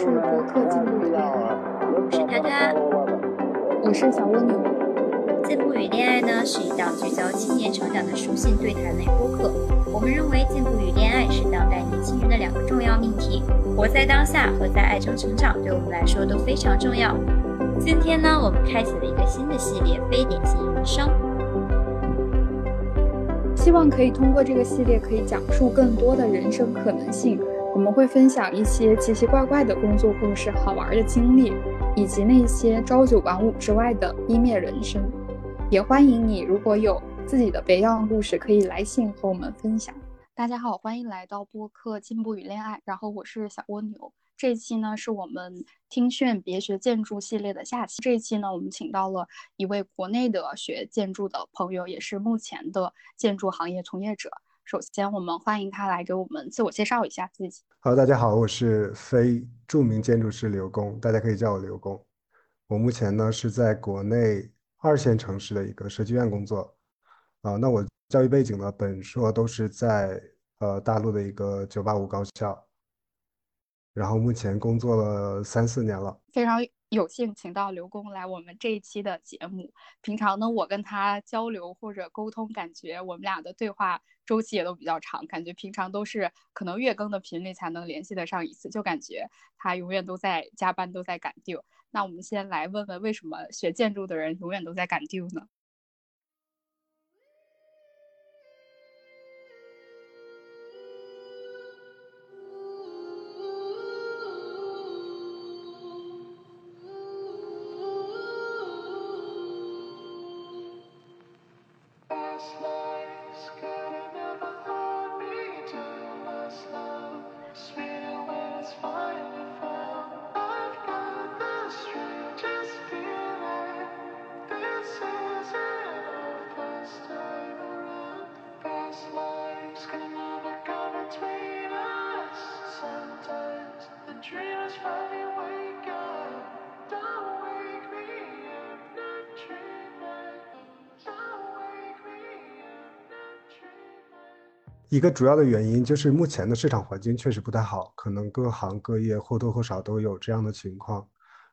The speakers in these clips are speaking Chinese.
是播客进步与恋爱，我是他他，我是小蜗牛。进步与恋爱呢是一档聚焦青年成长的书信对谈类播客。我们认为进步与恋爱是当代年轻人的两个重要命题，活在当下和在爱中成长对我们来说都非常重要。今天呢，我们开启了一个新的系列——非典型人生。希望可以通过这个系列，可以讲述更多的人生可能性。我们会分享一些奇奇怪怪的工作故事、好玩的经历，以及那些朝九晚五之外的一面人生。也欢迎你，如果有自己的别样故事，可以来信和我们分享。大家好，欢迎来到播客《进步与恋爱》，然后我是小蜗牛。这一期呢是我们听炫别学建筑系列的下期。这一期呢，我们请到了一位国内的学建筑的朋友，也是目前的建筑行业从业者。首先，我们欢迎他来给我们自我介绍一下自己。Hello，大家好，我是非著名建筑师刘工，大家可以叫我刘工。我目前呢是在国内二线城市的一个设计院工作。啊，那我教育背景呢，本硕都是在呃大陆的一个九八五高校。然后目前工作了三四年了，非常有幸请到刘工来我们这一期的节目。平常呢，我跟他交流或者沟通，感觉我们俩的对话周期也都比较长，感觉平常都是可能月更的频率才能联系得上一次，就感觉他永远都在加班，都在赶 due。那我们先来问问，为什么学建筑的人永远都在赶 due 呢？一个主要的原因就是目前的市场环境确实不太好，可能各行各业或多或少都有这样的情况。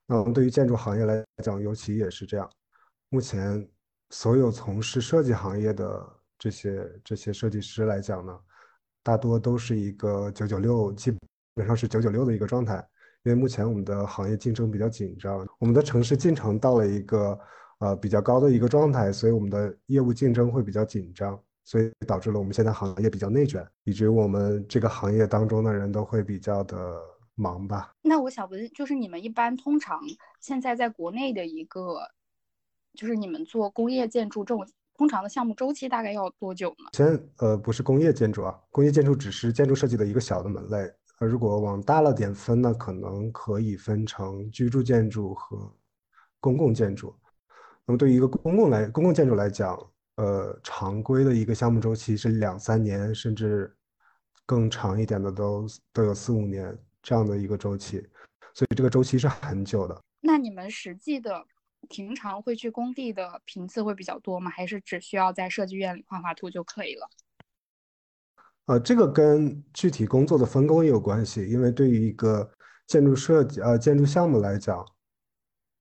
那我们对于建筑行业来讲，尤其也是这样。目前所有从事设计行业的这些这些设计师来讲呢，大多都是一个九九六，基本上是九九六的一个状态。因为目前我们的行业竞争比较紧张，我们的城市进程到了一个呃比较高的一个状态，所以我们的业务竞争会比较紧张。所以导致了我们现在行业比较内卷，以至于我们这个行业当中的人都会比较的忙吧。那我想问，就是你们一般通常现在在国内的一个，就是你们做工业建筑这种通常的项目周期大概要多久呢？先呃不是工业建筑啊，工业建筑只是建筑设计的一个小的门类。呃，如果往大了点分呢，可能可以分成居住建筑和公共建筑。那么对于一个公共来公共建筑来讲，呃，常规的一个项目周期是两三年，甚至更长一点的都都有四五年这样的一个周期，所以这个周期是很久的。那你们实际的平常会去工地的频次会比较多吗？还是只需要在设计院里画画图就可以了？呃，这个跟具体工作的分工也有关系，因为对于一个建筑设计呃建筑项目来讲，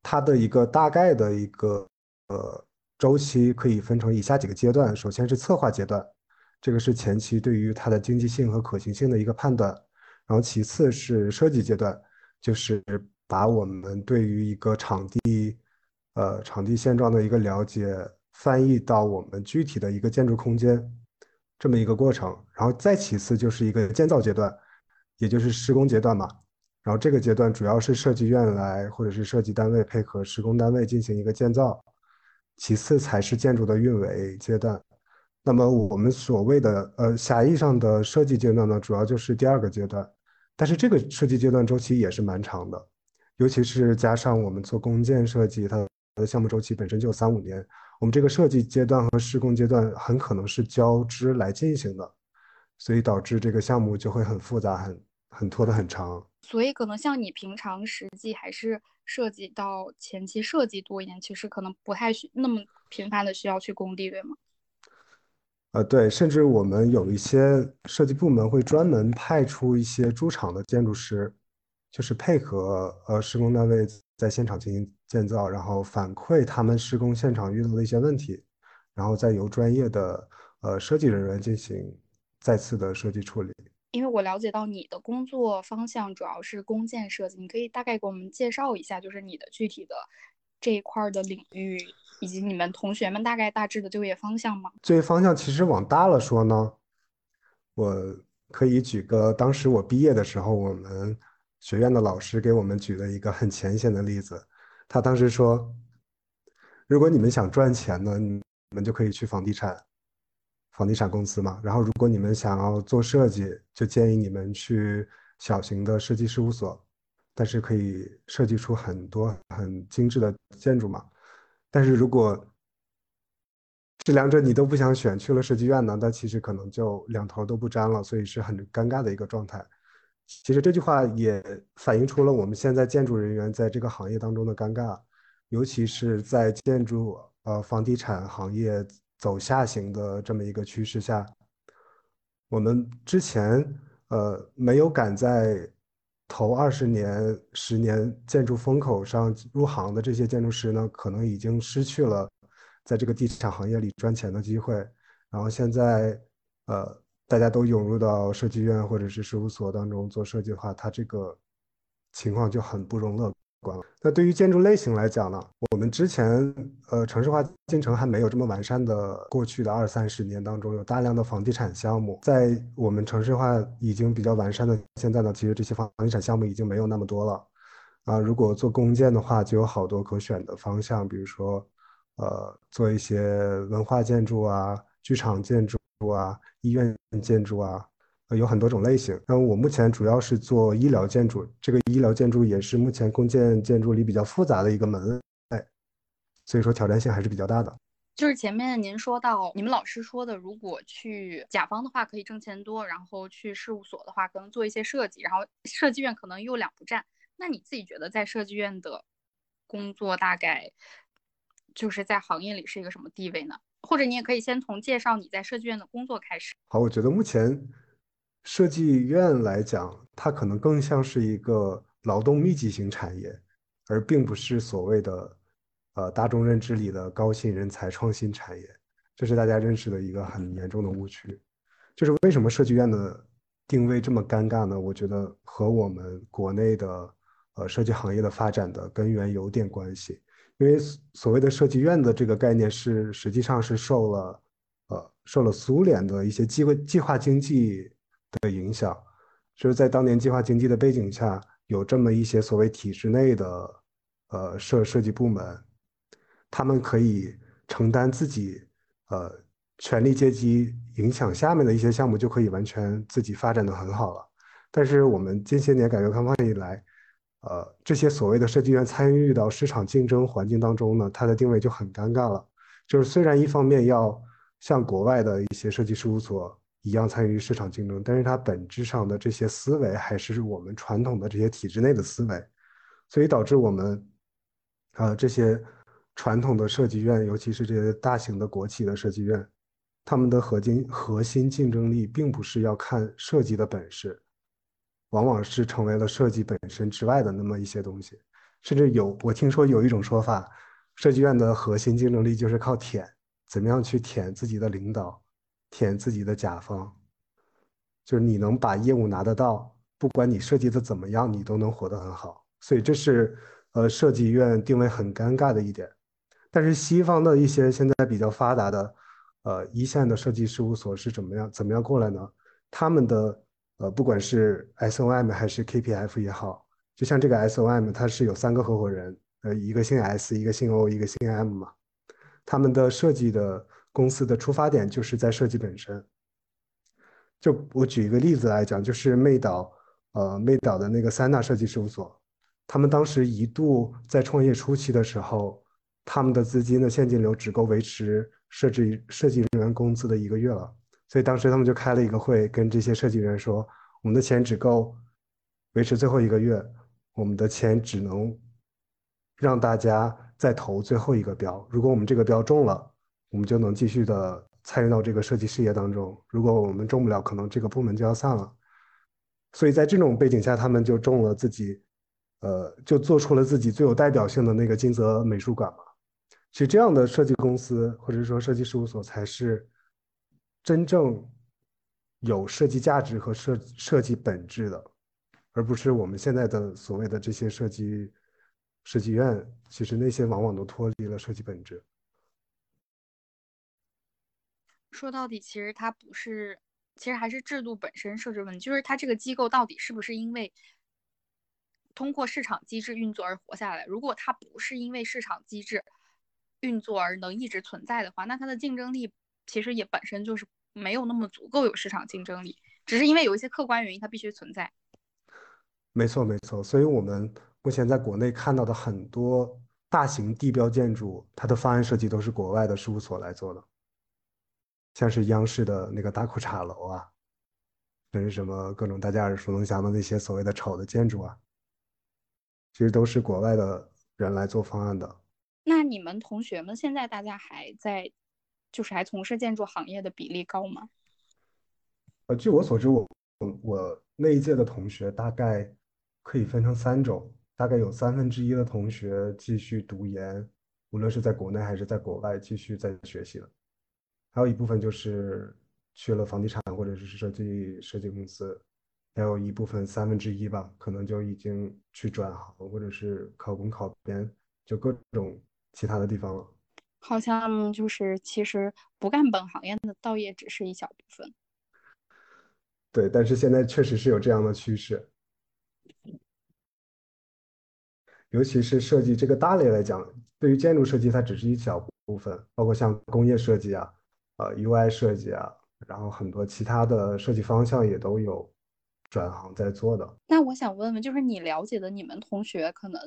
它的一个大概的一个呃。周期可以分成以下几个阶段，首先是策划阶段，这个是前期对于它的经济性和可行性的一个判断，然后其次是设计阶段，就是把我们对于一个场地，呃场地现状的一个了解翻译到我们具体的一个建筑空间，这么一个过程，然后再其次就是一个建造阶段，也就是施工阶段嘛，然后这个阶段主要是设计院来或者是设计单位配合施工单位进行一个建造。其次才是建筑的运维阶段，那么我们所谓的呃狭义上的设计阶段呢，主要就是第二个阶段，但是这个设计阶段周期也是蛮长的，尤其是加上我们做公建设计，它的项目周期本身就三五年，我们这个设计阶段和施工阶段很可能是交织来进行的，所以导致这个项目就会很复杂，很很拖得很长。所以可能像你平常实际还是涉及到前期设计多一点，其实可能不太需那么频繁的需要去工地，对吗？呃，对，甚至我们有一些设计部门会专门派出一些驻场的建筑师就是配合呃施工单位在现场进行建造，然后反馈他们施工现场遇到的一些问题，然后再由专业的呃设计人员进行再次的设计处理。因为我了解到你的工作方向主要是工建设计，你可以大概给我们介绍一下，就是你的具体的这一块的领域，以及你们同学们大概大致的就业方向吗？就业方向其实往大了说呢，我可以举个当时我毕业的时候，我们学院的老师给我们举了一个很浅显的例子，他当时说，如果你们想赚钱呢，你们就可以去房地产。房地产公司嘛，然后如果你们想要做设计，就建议你们去小型的设计事务所，但是可以设计出很多很精致的建筑嘛。但是如果这两者你都不想选，去了设计院呢，那其实可能就两头都不沾了，所以是很尴尬的一个状态。其实这句话也反映出了我们现在建筑人员在这个行业当中的尴尬，尤其是在建筑呃房地产行业。走下行的这么一个趋势下，我们之前呃没有赶在头二十年、十年建筑风口上入行的这些建筑师呢，可能已经失去了在这个地产行业里赚钱的机会。然后现在呃大家都涌入到设计院或者是事务所当中做设计的话，它这个情况就很不容乐观。那对于建筑类型来讲呢，我们之前呃城市化进程还没有这么完善的过去的二三十年当中，有大量的房地产项目。在我们城市化已经比较完善的现在呢，其实这些房地产项目已经没有那么多了。啊，如果做公建的话，就有好多可选的方向，比如说呃做一些文化建筑啊、剧场建筑啊、医院建筑啊。呃，有很多种类型。那我目前主要是做医疗建筑，这个医疗建筑也是目前公建建筑里比较复杂的一个门类，所以说挑战性还是比较大的。就是前面您说到，你们老师说的，如果去甲方的话可以挣钱多，然后去事务所的话可能做一些设计，然后设计院可能又两不占。那你自己觉得在设计院的工作大概就是在行业里是一个什么地位呢？或者你也可以先从介绍你在设计院的工作开始。好，我觉得目前。设计院来讲，它可能更像是一个劳动密集型产业，而并不是所谓的，呃，大众认知里的高薪人才创新产业。这是大家认识的一个很严重的误区。就是为什么设计院的定位这么尴尬呢？我觉得和我们国内的呃设计行业的发展的根源有点关系。因为所谓的设计院的这个概念是实际上是受了呃受了苏联的一些计划计划经济。的影响，就是在当年计划经济的背景下，有这么一些所谓体制内的呃设设计部门，他们可以承担自己呃权力阶级影响下面的一些项目，就可以完全自己发展的很好了。但是我们近些年改革开放以来，呃，这些所谓的设计院参与到市场竞争环境当中呢，它的定位就很尴尬了。就是虽然一方面要向国外的一些设计事务所。一样参与市场竞争，但是它本质上的这些思维还是我们传统的这些体制内的思维，所以导致我们，呃这些传统的设计院，尤其是这些大型的国企的设计院，他们的核心核心竞争力并不是要看设计的本事，往往是成为了设计本身之外的那么一些东西，甚至有我听说有一种说法，设计院的核心竞争力就是靠舔，怎么样去舔自己的领导。舔自己的甲方，就是你能把业务拿得到，不管你设计的怎么样，你都能活得很好。所以这是呃设计院定位很尴尬的一点。但是西方的一些现在比较发达的呃一线的设计事务所是怎么样怎么样过来呢？他们的呃不管是 SOM 还是 KPF 也好，就像这个 SOM 它是有三个合伙人，呃一个姓 S，一个姓 O，一个姓 M 嘛，他们的设计的。公司的出发点就是在设计本身。就我举一个例子来讲，就是魅岛，呃，魅岛的那个三大设计事务所，他们当时一度在创业初期的时候，他们的资金的现金流只够维持设计设计人员工资的一个月了。所以当时他们就开了一个会，跟这些设计人员说：“我们的钱只够维持最后一个月，我们的钱只能让大家再投最后一个标。如果我们这个标中了。”我们就能继续的参与到这个设计事业当中。如果我们中不了，可能这个部门就要散了。所以在这种背景下，他们就中了自己呃，就做出了自己最有代表性的那个金泽美术馆嘛。其实这样的设计公司或者说设计事务所才是真正有设计价值和设设计本质的，而不是我们现在的所谓的这些设计设计院。其实那些往往都脱离了设计本质。说到底，其实它不是，其实还是制度本身设置问题，就是它这个机构到底是不是因为通过市场机制运作而活下来？如果它不是因为市场机制运作而能一直存在的话，那它的竞争力其实也本身就是没有那么足够有市场竞争力，只是因为有一些客观原因它必须存在。没错，没错。所以我们目前在国内看到的很多大型地标建筑，它的方案设计都是国外的事务所来做的。像是央视的那个大裤衩楼啊，甚至什么各种大家耳熟能详的那些所谓的丑的建筑啊，其实都是国外的人来做方案的。那你们同学们现在大家还在，就是还从事建筑行业的比例高吗？呃，据我所知，我我那一届的同学大概可以分成三种，大概有三分之一的同学继续读研，无论是在国内还是在国外继续在学习的。还有一部分就是去了房地产或者是设计设计公司，还有一部分三分之一吧，可能就已经去转行或者是考公考编，就各种其他的地方了。好像就是其实不干本行业的，倒也只是一小部分。对，但是现在确实是有这样的趋势，尤其是设计这个大类来讲，对于建筑设计它只是一小部分，包括像工业设计啊。呃，UI 设计啊，然后很多其他的设计方向也都有转行在做的。那我想问问，就是你了解的你们同学，可能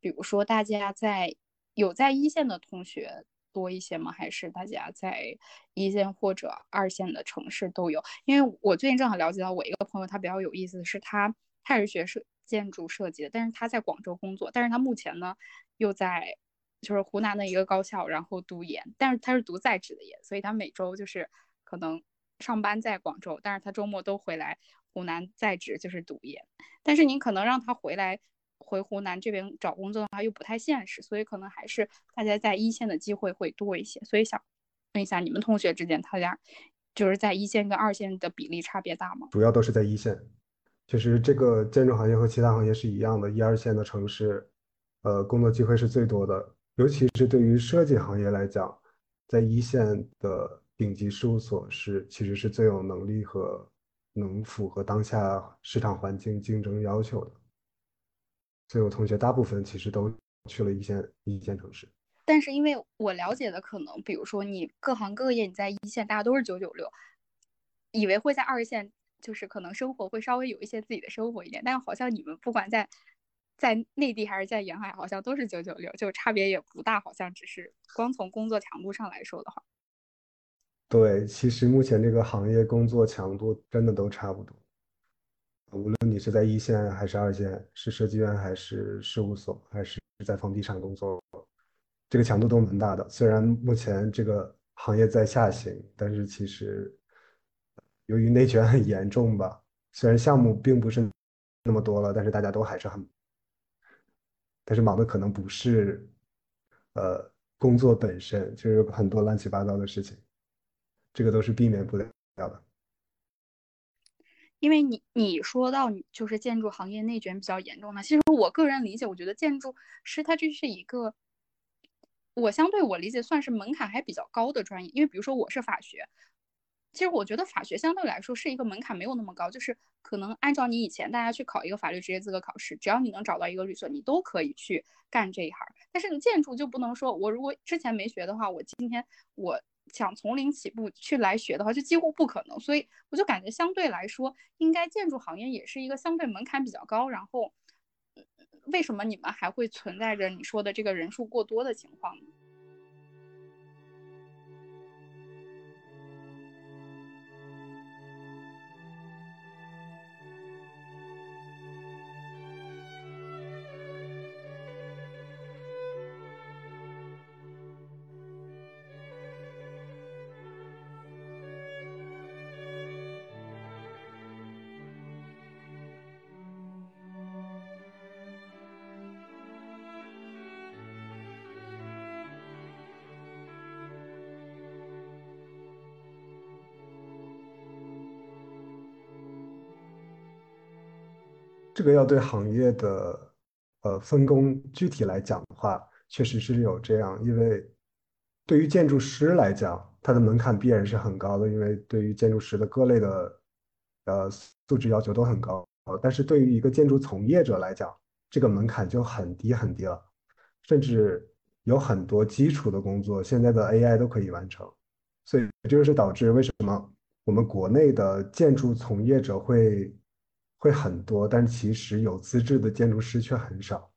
比如说大家在有在一线的同学多一些吗？还是大家在一线或者二线的城市都有？因为我最近正好了解到我一个朋友，他比较有意思的是，他他是学设建筑设计的，但是他在广州工作，但是他目前呢又在。就是湖南的一个高校，然后读研，但是他是读在职的研，所以他每周就是可能上班在广州，但是他周末都回来湖南在职，就是读研。但是您可能让他回来回湖南这边找工作的话，又不太现实，所以可能还是大家在一线的机会会多一些。所以想问一下，你们同学之间，他家就是在一线跟二线的比例差别大吗？主要都是在一线，其实这个建筑行业和其他行业是一样的，一二线的城市，呃，工作机会是最多的。尤其是对于设计行业来讲，在一线的顶级事务所是其实是最有能力和能符合当下市场环境竞争要求的。所以我同学大部分其实都去了一线一线城市。但是因为我了解的可能，比如说你各行各业你在一线，大家都是九九六，以为会在二线就是可能生活会稍微有一些自己的生活一点，但好像你们不管在。在内地还是在沿海，好像都是九九六，就差别也不大，好像只是光从工作强度上来说的话。对，其实目前这个行业工作强度真的都差不多，无论你是在一线还是二线，是设计院还是事务所，还是在房地产工作，这个强度都蛮大的。虽然目前这个行业在下行，但是其实由于内卷很严重吧，虽然项目并不是那么多了，但是大家都还是很。但是忙的可能不是，呃，工作本身，就是很多乱七八糟的事情，这个都是避免不了的。因为你你说到就是建筑行业内卷比较严重嘛，其实我个人理解，我觉得建筑师他这是一个，我相对我理解算是门槛还比较高的专业，因为比如说我是法学。其实我觉得法学相对来说是一个门槛没有那么高，就是可能按照你以前大家去考一个法律职业资格考试，只要你能找到一个律所，你都可以去干这一行。但是你建筑就不能说，我如果之前没学的话，我今天我想从零起步去来学的话，就几乎不可能。所以我就感觉相对来说，应该建筑行业也是一个相对门槛比较高。然后，为什么你们还会存在着你说的这个人数过多的情况呢？个要对行业的呃分工具体来讲的话，确实是有这样，因为对于建筑师来讲，他的门槛必然是很高的，因为对于建筑师的各类的呃素质要求都很高。但是对于一个建筑从业者来讲，这个门槛就很低很低了，甚至有很多基础的工作，现在的 AI 都可以完成。所以这就是导致为什么我们国内的建筑从业者会会很多，但其实有资质的建筑师却很少。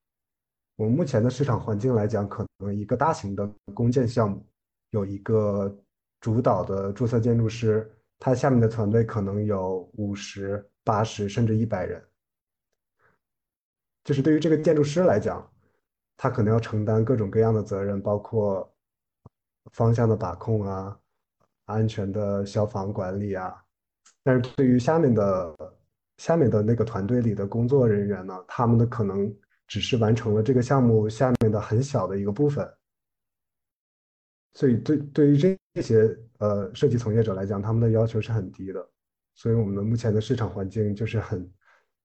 我们目前的市场环境来讲，可能一个大型的公建项目有一个主导的注册建筑师，他下面的团队可能有五十八十甚至一百人。就是对于这个建筑师来讲，他可能要承担各种各样的责任，包括方向的把控啊、安全的消防管理啊。但是对于下面的下面的那个团队里的工作人员呢，他们的可能只是完成了这个项目下面的很小的一个部分。所以对对于这这些呃设计从业者来讲，他们的要求是很低的。所以我们目前的市场环境就是很。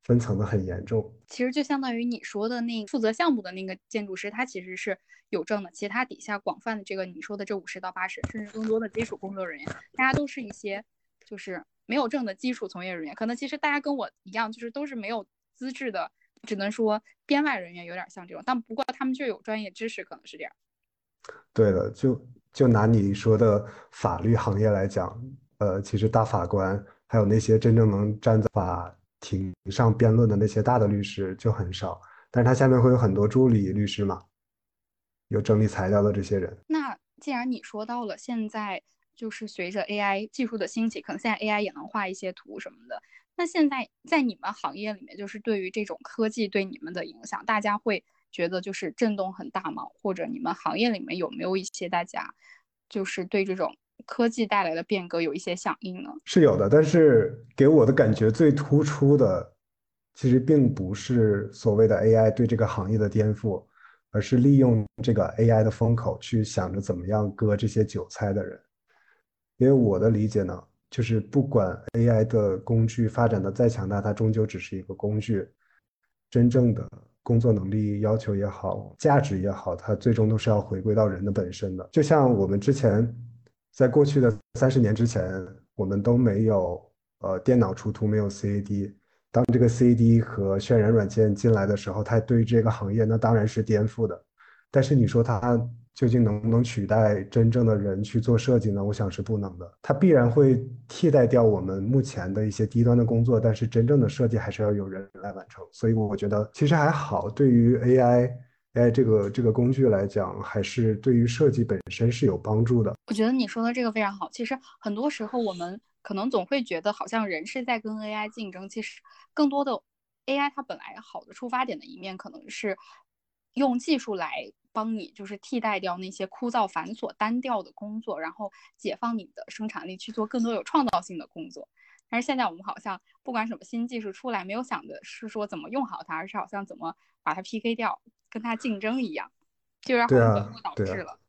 分层的很严重，其实就相当于你说的那负责项目的那个建筑师，他其实是有证的，其他底下广泛的这个你说的这五十到八十，甚至更多的基础工作人员，大家都是一些就是没有证的基础从业人员，可能其实大家跟我一样，就是都是没有资质的，只能说编外人员有点像这种，但不过他们就有专业知识，可能是这样。对的，就就拿你说的法律行业来讲，呃，其实大法官还有那些真正能站在法。庭上辩论的那些大的律师就很少，但是他下面会有很多助理律师嘛，有整理材料的这些人。那既然你说到了，现在就是随着 AI 技术的兴起，可能现在 AI 也能画一些图什么的。那现在在你们行业里面，就是对于这种科技对你们的影响，大家会觉得就是震动很大吗？或者你们行业里面有没有一些大家就是对这种？科技带来的变革有一些响应呢，是有的，但是给我的感觉最突出的，其实并不是所谓的 AI 对这个行业的颠覆，而是利用这个 AI 的风口去想着怎么样割这些韭菜的人。因为我的理解呢，就是不管 AI 的工具发展的再强大，它终究只是一个工具，真正的工作能力要求也好，价值也好，它最终都是要回归到人的本身的。就像我们之前。在过去的三十年之前，我们都没有呃电脑出图，没有 CAD。当这个 CAD 和渲染软件进来的时候，它对于这个行业那当然是颠覆的。但是你说它究竟能不能取代真正的人去做设计呢？我想是不能的。它必然会替代掉我们目前的一些低端的工作，但是真正的设计还是要有人来完成。所以我觉得其实还好，对于 AI，AI，这个这个工具来讲，还是对于设计本身是有帮助的。我觉得你说的这个非常好。其实很多时候，我们可能总会觉得好像人是在跟 AI 竞争。其实更多的 AI 它本来好的出发点的一面，可能是用技术来帮你，就是替代掉那些枯燥繁琐、单调的工作，然后解放你的生产力去做更多有创造性的工作。但是现在我们好像不管什么新技术出来，没有想的是说怎么用好它，而是好像怎么把它 PK 掉。跟它竞争一样，就让本末倒置了。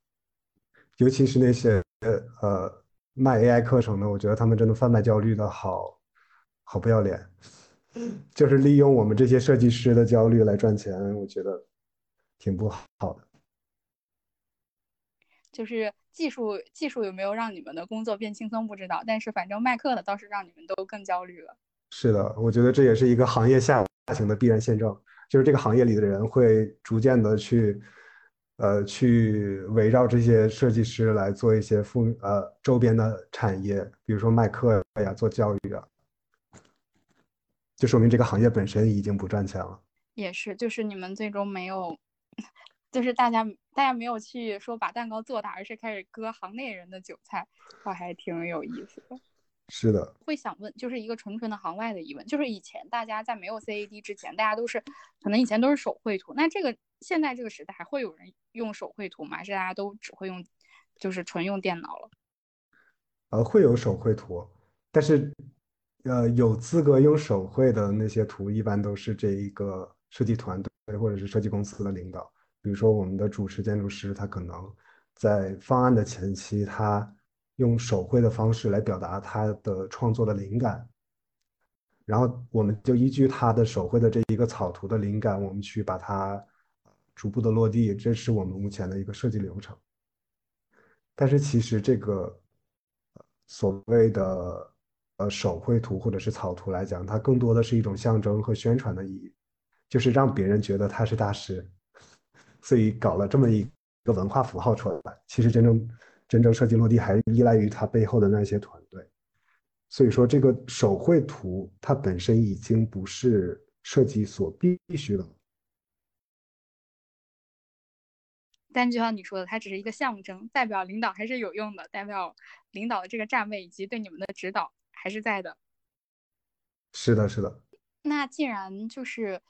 尤其是那些呃呃卖 AI 课程的，我觉得他们真的贩卖焦虑的好好不要脸，就是利用我们这些设计师的焦虑来赚钱，我觉得挺不好的。就是技术技术有没有让你们的工作变轻松不知道，但是反正卖课的倒是让你们都更焦虑了。是的，我觉得这也是一个行业下行的必然现状。就是这个行业里的人会逐渐的去，呃，去围绕这些设计师来做一些附呃周边的产业，比如说卖课呀、做教育啊，就说明这个行业本身已经不赚钱了。也是，就是你们最终没有，就是大家大家没有去说把蛋糕做大，而是开始割行内人的韭菜，我还挺有意思的。是的，会想问，就是一个纯纯的行外的疑问，就是以前大家在没有 CAD 之前，大家都是可能以前都是手绘图，那这个现在这个时代还会有人用手绘图吗？还是大家都只会用，就是纯用电脑了？呃，会有手绘图，但是呃，有资格用手绘的那些图，一般都是这一个设计团队或者是设计公司的领导，比如说我们的主持建筑师，他可能在方案的前期，他。用手绘的方式来表达他的创作的灵感，然后我们就依据他的手绘的这一个草图的灵感，我们去把它逐步的落地，这是我们目前的一个设计流程。但是其实这个所谓的呃手绘图或者是草图来讲，它更多的是一种象征和宣传的意义，就是让别人觉得他是大师，所以搞了这么一个文化符号出来。其实真正真正设计落地还依赖于他背后的那些团队。所以说，这个手绘图它本身已经不是设计所必须的。但就像你说的，它只是一个象征，代表领导还是有用的，代表领导的这个站位以及对你们的指导还是在的。是的，是的。那既然就是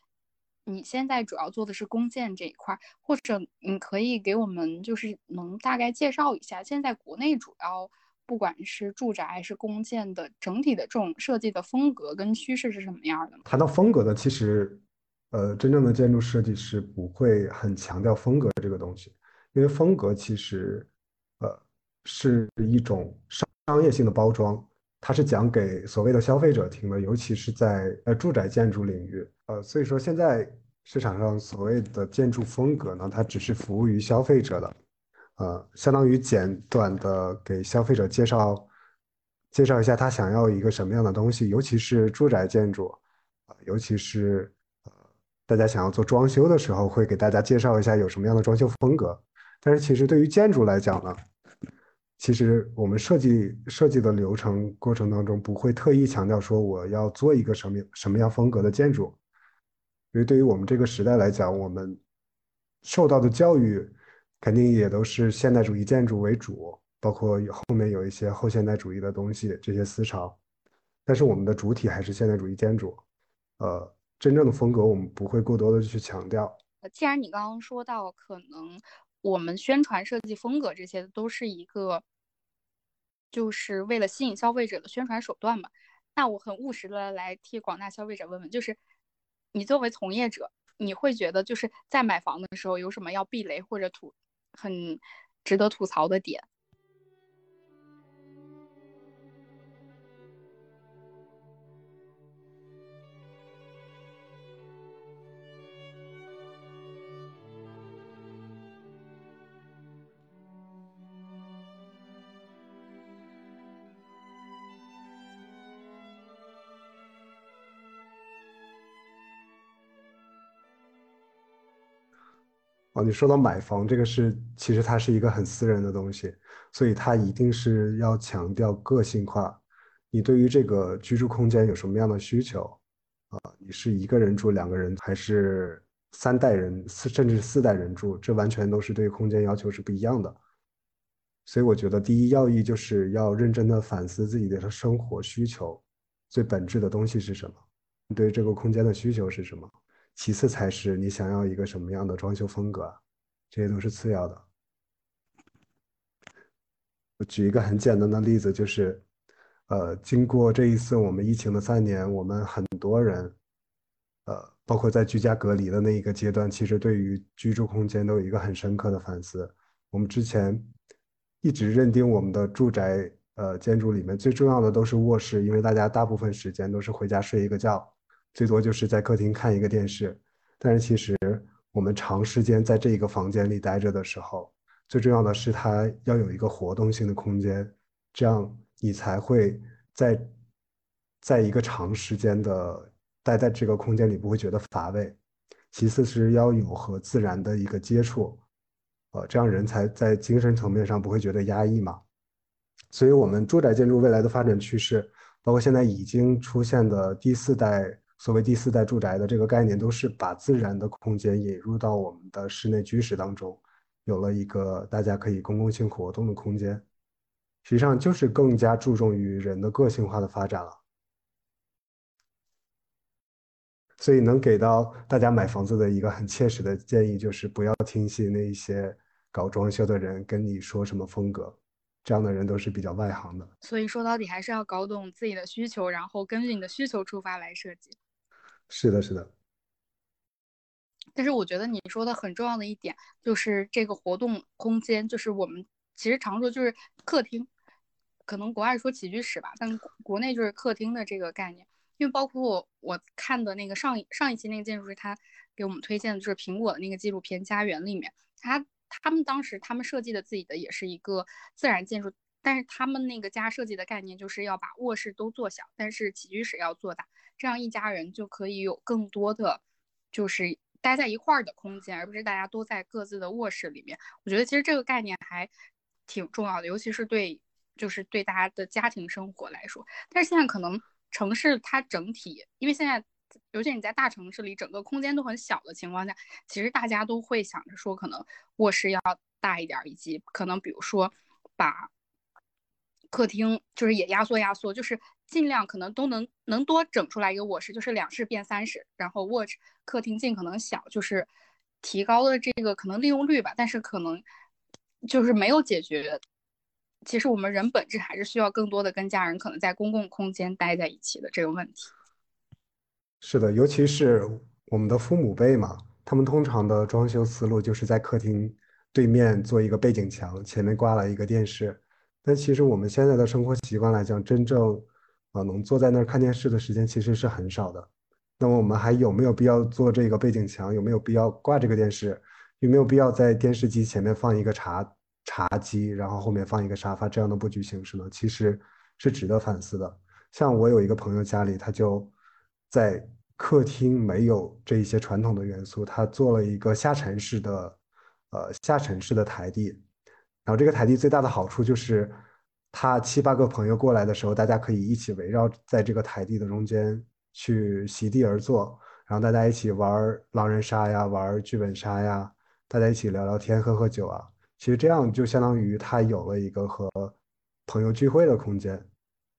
你现在主要做的是弓箭这一块，或者你可以给我们就是能大概介绍一下，现在国内主要。不管是住宅还是公建的，整体的这种设计的风格跟趋势是什么样的？谈到风格的，其实，呃，真正的建筑设计师不会很强调风格这个东西，因为风格其实，呃，是一种商商业性的包装，它是讲给所谓的消费者听的，尤其是在呃住宅建筑领域，呃，所以说现在市场上所谓的建筑风格呢，它只是服务于消费者的。呃，相当于简短的给消费者介绍介绍一下他想要一个什么样的东西，尤其是住宅建筑，啊，尤其是呃大家想要做装修的时候，会给大家介绍一下有什么样的装修风格。但是其实对于建筑来讲呢，其实我们设计设计的流程过程当中，不会特意强调说我要做一个什么什么样风格的建筑，因为对于我们这个时代来讲，我们受到的教育。肯定也都是现代主义建筑为主，包括后面有一些后现代主义的东西，这些思潮。但是我们的主体还是现代主义建筑，呃，真正的风格我们不会过多的去强调。既然你刚刚说到，可能我们宣传设计风格这些都是一个，就是为了吸引消费者的宣传手段嘛。那我很务实的来替广大消费者问问，就是你作为从业者，你会觉得就是在买房的时候有什么要避雷或者吐？很值得吐槽的点。哦，你说到买房这个是，其实它是一个很私人的东西，所以它一定是要强调个性化。你对于这个居住空间有什么样的需求？啊，你是一个人住、两个人，还是三代人、四甚至四代人住？这完全都是对空间要求是不一样的。所以我觉得第一要义就是要认真的反思自己的生活需求，最本质的东西是什么？你对这个空间的需求是什么？其次才是你想要一个什么样的装修风格，这些都是次要的。我举一个很简单的例子，就是，呃，经过这一次我们疫情的三年，我们很多人，呃，包括在居家隔离的那一个阶段，其实对于居住空间都有一个很深刻的反思。我们之前一直认定我们的住宅，呃，建筑里面最重要的都是卧室，因为大家大部分时间都是回家睡一个觉。最多就是在客厅看一个电视，但是其实我们长时间在这一个房间里待着的时候，最重要的是它要有一个活动性的空间，这样你才会在在一个长时间的待在这个空间里不会觉得乏味。其次是要有和自然的一个接触，呃，这样人才在精神层面上不会觉得压抑嘛。所以，我们住宅建筑未来的发展趋势，包括现在已经出现的第四代。所谓第四代住宅的这个概念，都是把自然的空间引入到我们的室内居室当中，有了一个大家可以公共性活动的空间，实际上就是更加注重于人的个性化的发展了。所以能给到大家买房子的一个很切实的建议，就是不要听信那一些搞装修的人跟你说什么风格，这样的人都是比较外行的。所以说到底还是要搞懂自己的需求，然后根据你的需求出发来设计。是的，是的。但是我觉得你说的很重要的一点就是这个活动空间，就是我们其实常说就是客厅，可能国外说起居室吧，但国内就是客厅的这个概念。因为包括我我看的那个上一上一期那个建筑师，他给我们推荐的就是苹果的那个纪录片《家园》里面，他他们当时他们设计的自己的也是一个自然建筑，但是他们那个家设计的概念就是要把卧室都做小，但是起居室要做大，这样一家人就可以有更多的就是待在一块儿的空间，而不是大家都在各自的卧室里面。我觉得其实这个概念还挺重要的，尤其是对就是对大家的家庭生活来说。但是现在可能。城市它整体，因为现在，尤其你在大城市里，整个空间都很小的情况下，其实大家都会想着说，可能卧室要大一点，以及可能比如说把客厅就是也压缩压缩，就是尽量可能都能能多整出来一个卧室，就是两室变三室，然后卧室客厅尽可能小，就是提高了这个可能利用率吧。但是可能就是没有解决。其实我们人本质还是需要更多的跟家人可能在公共空间待在一起的这个问题。是的，尤其是我们的父母辈嘛，他们通常的装修思路就是在客厅对面做一个背景墙，前面挂了一个电视。但其实我们现在的生活习惯来讲，真正啊能坐在那儿看电视的时间其实是很少的。那么我们还有没有必要做这个背景墙？有没有必要挂这个电视？有没有必要在电视机前面放一个茶？茶几，然后后面放一个沙发，这样的布局形式呢，其实是值得反思的。像我有一个朋友家里，他就在客厅没有这一些传统的元素，他做了一个下沉式的，呃，下沉式的台地。然后这个台地最大的好处就是，他七八个朋友过来的时候，大家可以一起围绕在这个台地的中间去席地而坐，然后大家一起玩狼人杀呀，玩剧本杀呀，大家一起聊聊天，喝喝酒啊。其实这样就相当于他有了一个和朋友聚会的空间，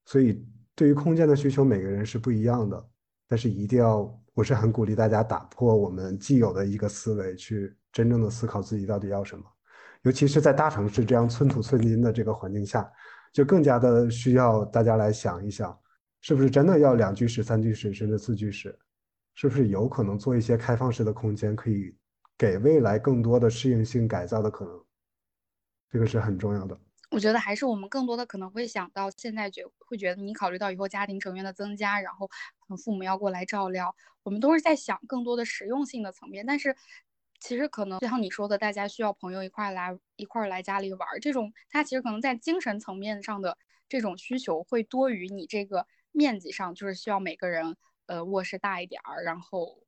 所以对于空间的需求，每个人是不一样的。但是一定要，我是很鼓励大家打破我们既有的一个思维，去真正的思考自己到底要什么。尤其是在大城市这样寸土寸金的这个环境下，就更加的需要大家来想一想，是不是真的要两居室、三居室甚至四居室？是不是有可能做一些开放式的空间，可以给未来更多的适应性改造的可能？这个是很重要的。我觉得还是我们更多的可能会想到，现在觉会觉得你考虑到以后家庭成员的增加，然后父母要过来照料，我们都是在想更多的实用性的层面。但是其实可能就像你说的，大家需要朋友一块来一块来家里玩，这种他其实可能在精神层面上的这种需求会多于你这个面积上，就是需要每个人呃卧室大一点儿，然后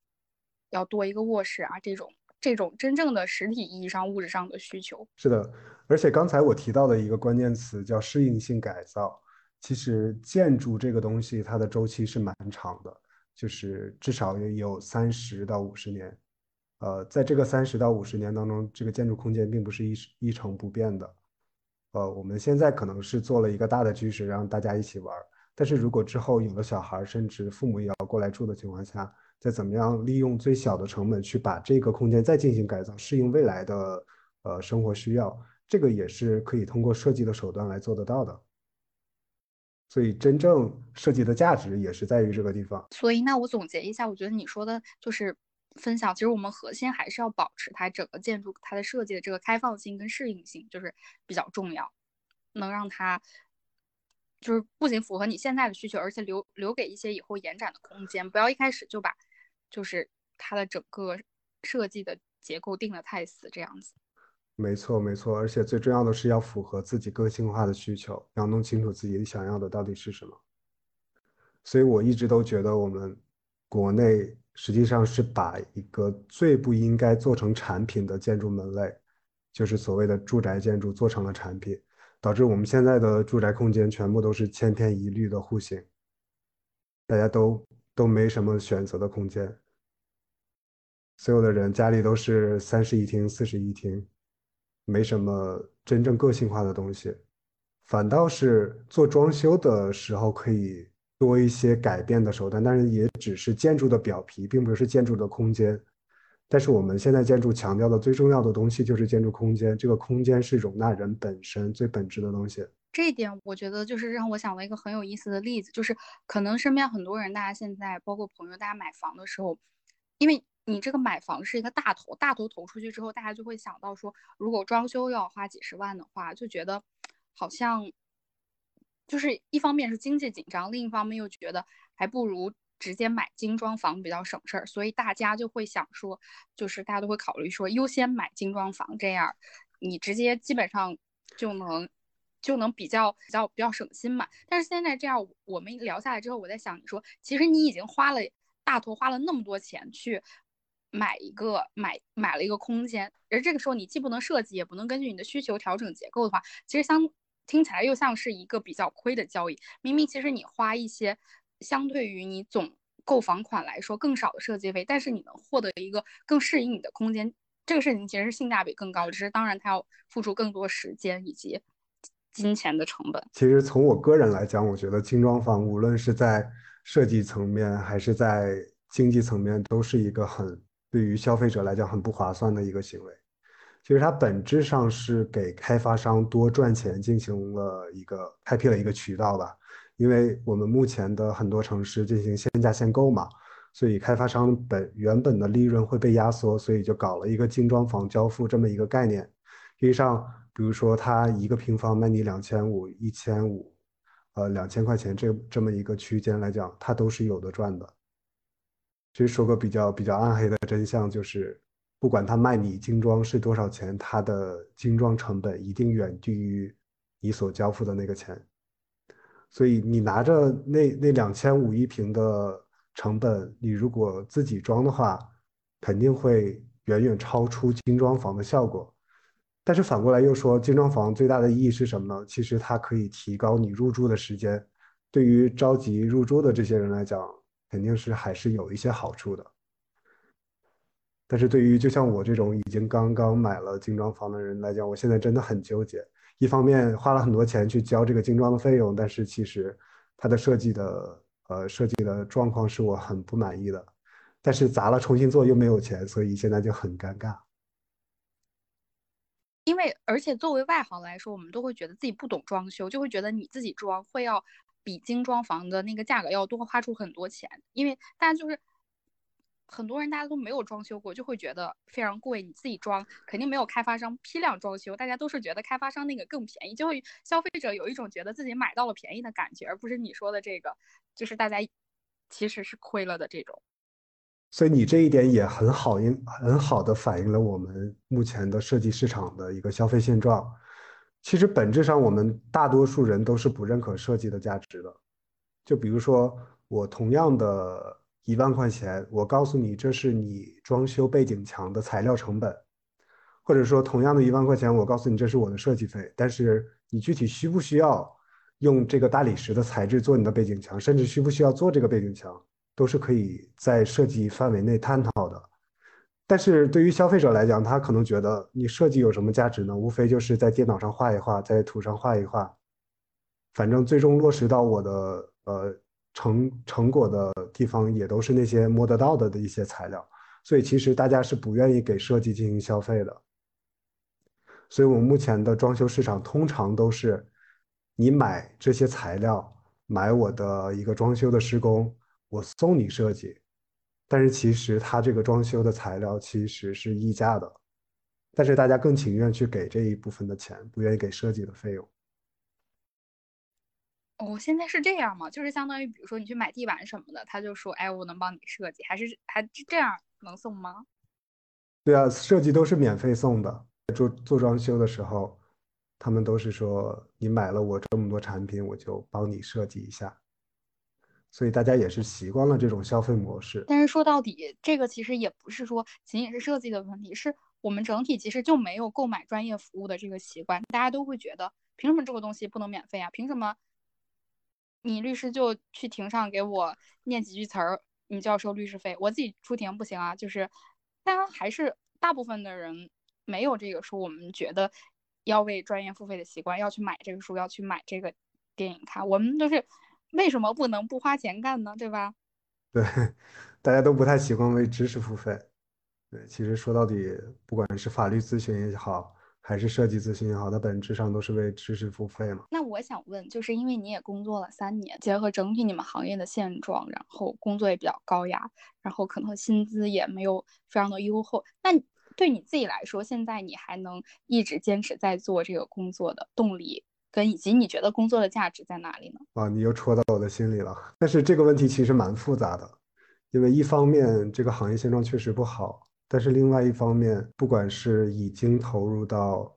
要多一个卧室啊这种。这种真正的实体意义上物质上的需求是的，而且刚才我提到的一个关键词叫适应性改造。其实建筑这个东西，它的周期是蛮长的，就是至少也有三十到五十年。呃，在这个三十到五十年当中，这个建筑空间并不是一一成不变的。呃，我们现在可能是做了一个大的居室，让大家一起玩。但是如果之后有了小孩，甚至父母也要过来住的情况下，再怎么样利用最小的成本去把这个空间再进行改造，适应未来的呃生活需要，这个也是可以通过设计的手段来做得到的。所以真正设计的价值也是在于这个地方。所以那我总结一下，我觉得你说的就是分享，其实我们核心还是要保持它整个建筑它的设计的这个开放性跟适应性，就是比较重要，能让它就是不仅符合你现在的需求，而且留留给一些以后延展的空间，不要一开始就把。就是它的整个设计的结构定的太死，这样子。没错，没错，而且最重要的是要符合自己个性化的需求，要弄清楚自己想要的到底是什么。所以我一直都觉得，我们国内实际上是把一个最不应该做成产品的建筑门类，就是所谓的住宅建筑，做成了产品，导致我们现在的住宅空间全部都是千篇一律的户型，大家都。都没什么选择的空间，所有的人家里都是三室一厅、四室一厅，没什么真正个性化的东西，反倒是做装修的时候可以多一些改变的手段，但是也只是建筑的表皮，并不是建筑的空间。但是我们现在建筑强调的最重要的东西就是建筑空间，这个空间是容纳人本身最本质的东西。这一点我觉得就是让我想到一个很有意思的例子，就是可能身边很多人，大家现在包括朋友，大家买房的时候，因为你这个买房是一个大头，大头投出去之后，大家就会想到说，如果装修要花几十万的话，就觉得好像就是一方面是经济紧张，另一方面又觉得还不如直接买精装房比较省事儿，所以大家就会想说，就是大家都会考虑说优先买精装房，这样你直接基本上就能就能比较比较比较省心嘛。但是现在这样，我们聊下来之后，我在想，你说其实你已经花了大头花了那么多钱去买一个买买了一个空间，而这个时候你既不能设计，也不能根据你的需求调整结构的话，其实相。听起来又像是一个比较亏的交易。明明其实你花一些相对于你总购房款来说更少的设计费，但是你能获得一个更适应你的空间，这个事情其实是性价比更高。只是当然它要付出更多时间以及金钱的成本。其实从我个人来讲，我觉得精装房无论是在设计层面还是在经济层面，都是一个很对于消费者来讲很不划算的一个行为。其实它本质上是给开发商多赚钱进行了一个开辟了一个渠道吧，因为我们目前的很多城市进行限价限购嘛，所以开发商本原本的利润会被压缩，所以就搞了一个精装房交付这么一个概念。实际上，比如说它一个平方卖你两千五、一千五，呃，两千块钱这这么一个区间来讲，它都是有的赚的。其实说个比较比较暗黑的真相就是。不管他卖你精装是多少钱，他的精装成本一定远低于你所交付的那个钱。所以你拿着那那两千五一平的成本，你如果自己装的话，肯定会远远超出精装房的效果。但是反过来又说，精装房最大的意义是什么呢？其实它可以提高你入住的时间，对于着急入住的这些人来讲，肯定是还是有一些好处的。但是对于就像我这种已经刚刚买了精装房的人来讲，我现在真的很纠结。一方面花了很多钱去交这个精装的费用，但是其实它的设计的呃设计的状况是我很不满意的。但是砸了重新做又没有钱，所以现在就很尴尬。因为而且作为外行来说，我们都会觉得自己不懂装修，就会觉得你自己装会要比精装房的那个价格要多花出很多钱，因为大家就是。很多人大家都没有装修过，就会觉得非常贵。你自己装肯定没有开发商批量装修，大家都是觉得开发商那个更便宜，就会消费者有一种觉得自己买到了便宜的感觉，而不是你说的这个，就是大家其实是亏了的这种。所以你这一点也很好，因很好的反映了我们目前的设计市场的一个消费现状。其实本质上我们大多数人都是不认可设计的价值的。就比如说我同样的。一万块钱，我告诉你，这是你装修背景墙的材料成本，或者说同样的一万块钱，我告诉你，这是我的设计费。但是你具体需不需要用这个大理石的材质做你的背景墙，甚至需不需要做这个背景墙，都是可以在设计范围内探讨的。但是对于消费者来讲，他可能觉得你设计有什么价值呢？无非就是在电脑上画一画，在图上画一画，反正最终落实到我的呃。成成果的地方也都是那些摸得到的的一些材料，所以其实大家是不愿意给设计进行消费的。所以我们目前的装修市场通常都是，你买这些材料，买我的一个装修的施工，我送你设计，但是其实它这个装修的材料其实是溢价的，但是大家更情愿去给这一部分的钱，不愿意给设计的费用。哦，现在是这样吗？就是相当于，比如说你去买地板什么的，他就说，哎，我能帮你设计，还是还这样能送吗？对啊，设计都是免费送的。做做装修的时候，他们都是说，你买了我这么多产品，我就帮你设计一下。所以大家也是习惯了这种消费模式。但是说到底，这个其实也不是说仅仅是设计的问题，是我们整体其实就没有购买专业服务的这个习惯。大家都会觉得，凭什么这个东西不能免费啊？凭什么？你律师就去庭上给我念几句词儿，你就要收律师费。我自己出庭不行啊，就是大家还是大部分的人没有这个说，我们觉得要为专业付费的习惯，要去买这个书，要去买这个电影看。我们都是为什么不能不花钱干呢？对吧？对，大家都不太习惯为知识付费。对，其实说到底，不管是法律咨询也好。还是设计咨询也好，它本质上都是为知识付费嘛。那我想问，就是因为你也工作了三年，结合整体你们行业的现状，然后工作也比较高压，然后可能薪资也没有非常的优厚。那对你自己来说，现在你还能一直坚持在做这个工作的动力跟，以及你觉得工作的价值在哪里呢？啊，你又戳到我的心里了。但是这个问题其实蛮复杂的，因为一方面这个行业现状确实不好，但是另外一方面，不管是已经投入到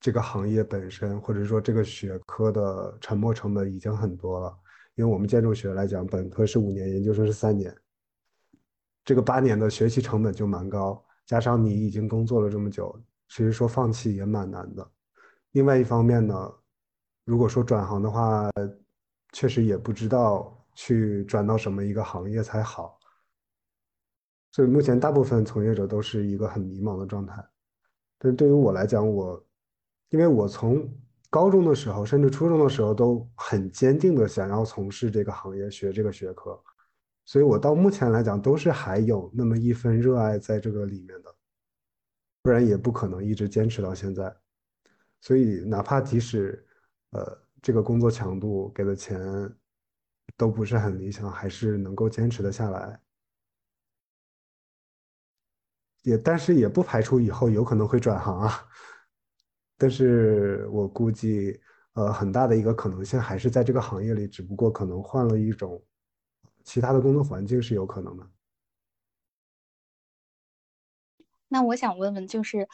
这个行业本身，或者说这个学科的沉没成本已经很多了。因为我们建筑学来讲，本科是五年，研究生是三年，这个八年的学习成本就蛮高，加上你已经工作了这么久，其实说放弃也蛮难的。另外一方面呢，如果说转行的话，确实也不知道去转到什么一个行业才好，所以目前大部分从业者都是一个很迷茫的状态。但对于我来讲，我因为我从高中的时候，甚至初中的时候，都很坚定的想要从事这个行业，学这个学科，所以我到目前来讲，都是还有那么一分热爱在这个里面的，不然也不可能一直坚持到现在。所以，哪怕即使，呃，这个工作强度给的钱都不是很理想，还是能够坚持的下来。也，但是也不排除以后有可能会转行啊。但是我估计，呃，很大的一个可能性还是在这个行业里，只不过可能换了一种其他的工作环境是有可能的。那我想问问，就是，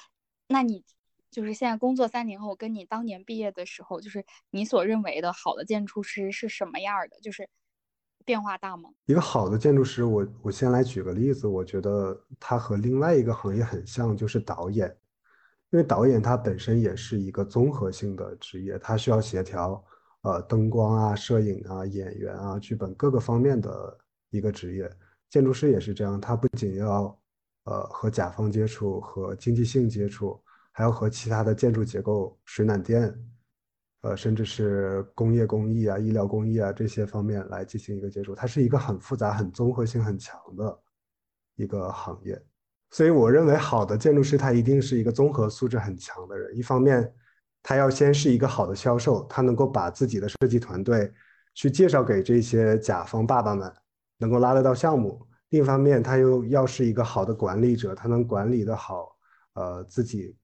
那你？就是现在工作三年后，跟你当年毕业的时候，就是你所认为的好的建筑师是什么样的？就是变化大吗？一个好的建筑师，我我先来举个例子，我觉得他和另外一个行业很像，就是导演。因为导演他本身也是一个综合性的职业，他需要协调呃灯光啊、摄影啊、演员啊、剧本各个方面的一个职业。建筑师也是这样，他不仅要呃和甲方接触，和经济性接触。还要和其他的建筑结构、水暖电，呃，甚至是工业工艺啊、医疗工艺啊这些方面来进行一个接触，它是一个很复杂、很综合性很强的一个行业。所以，我认为好的建筑师他一定是一个综合素质很强的人。一方面，他要先是一个好的销售，他能够把自己的设计团队去介绍给这些甲方爸爸们，能够拉得到项目；另一方面，他又要是一个好的管理者，他能管理的好，呃，自己。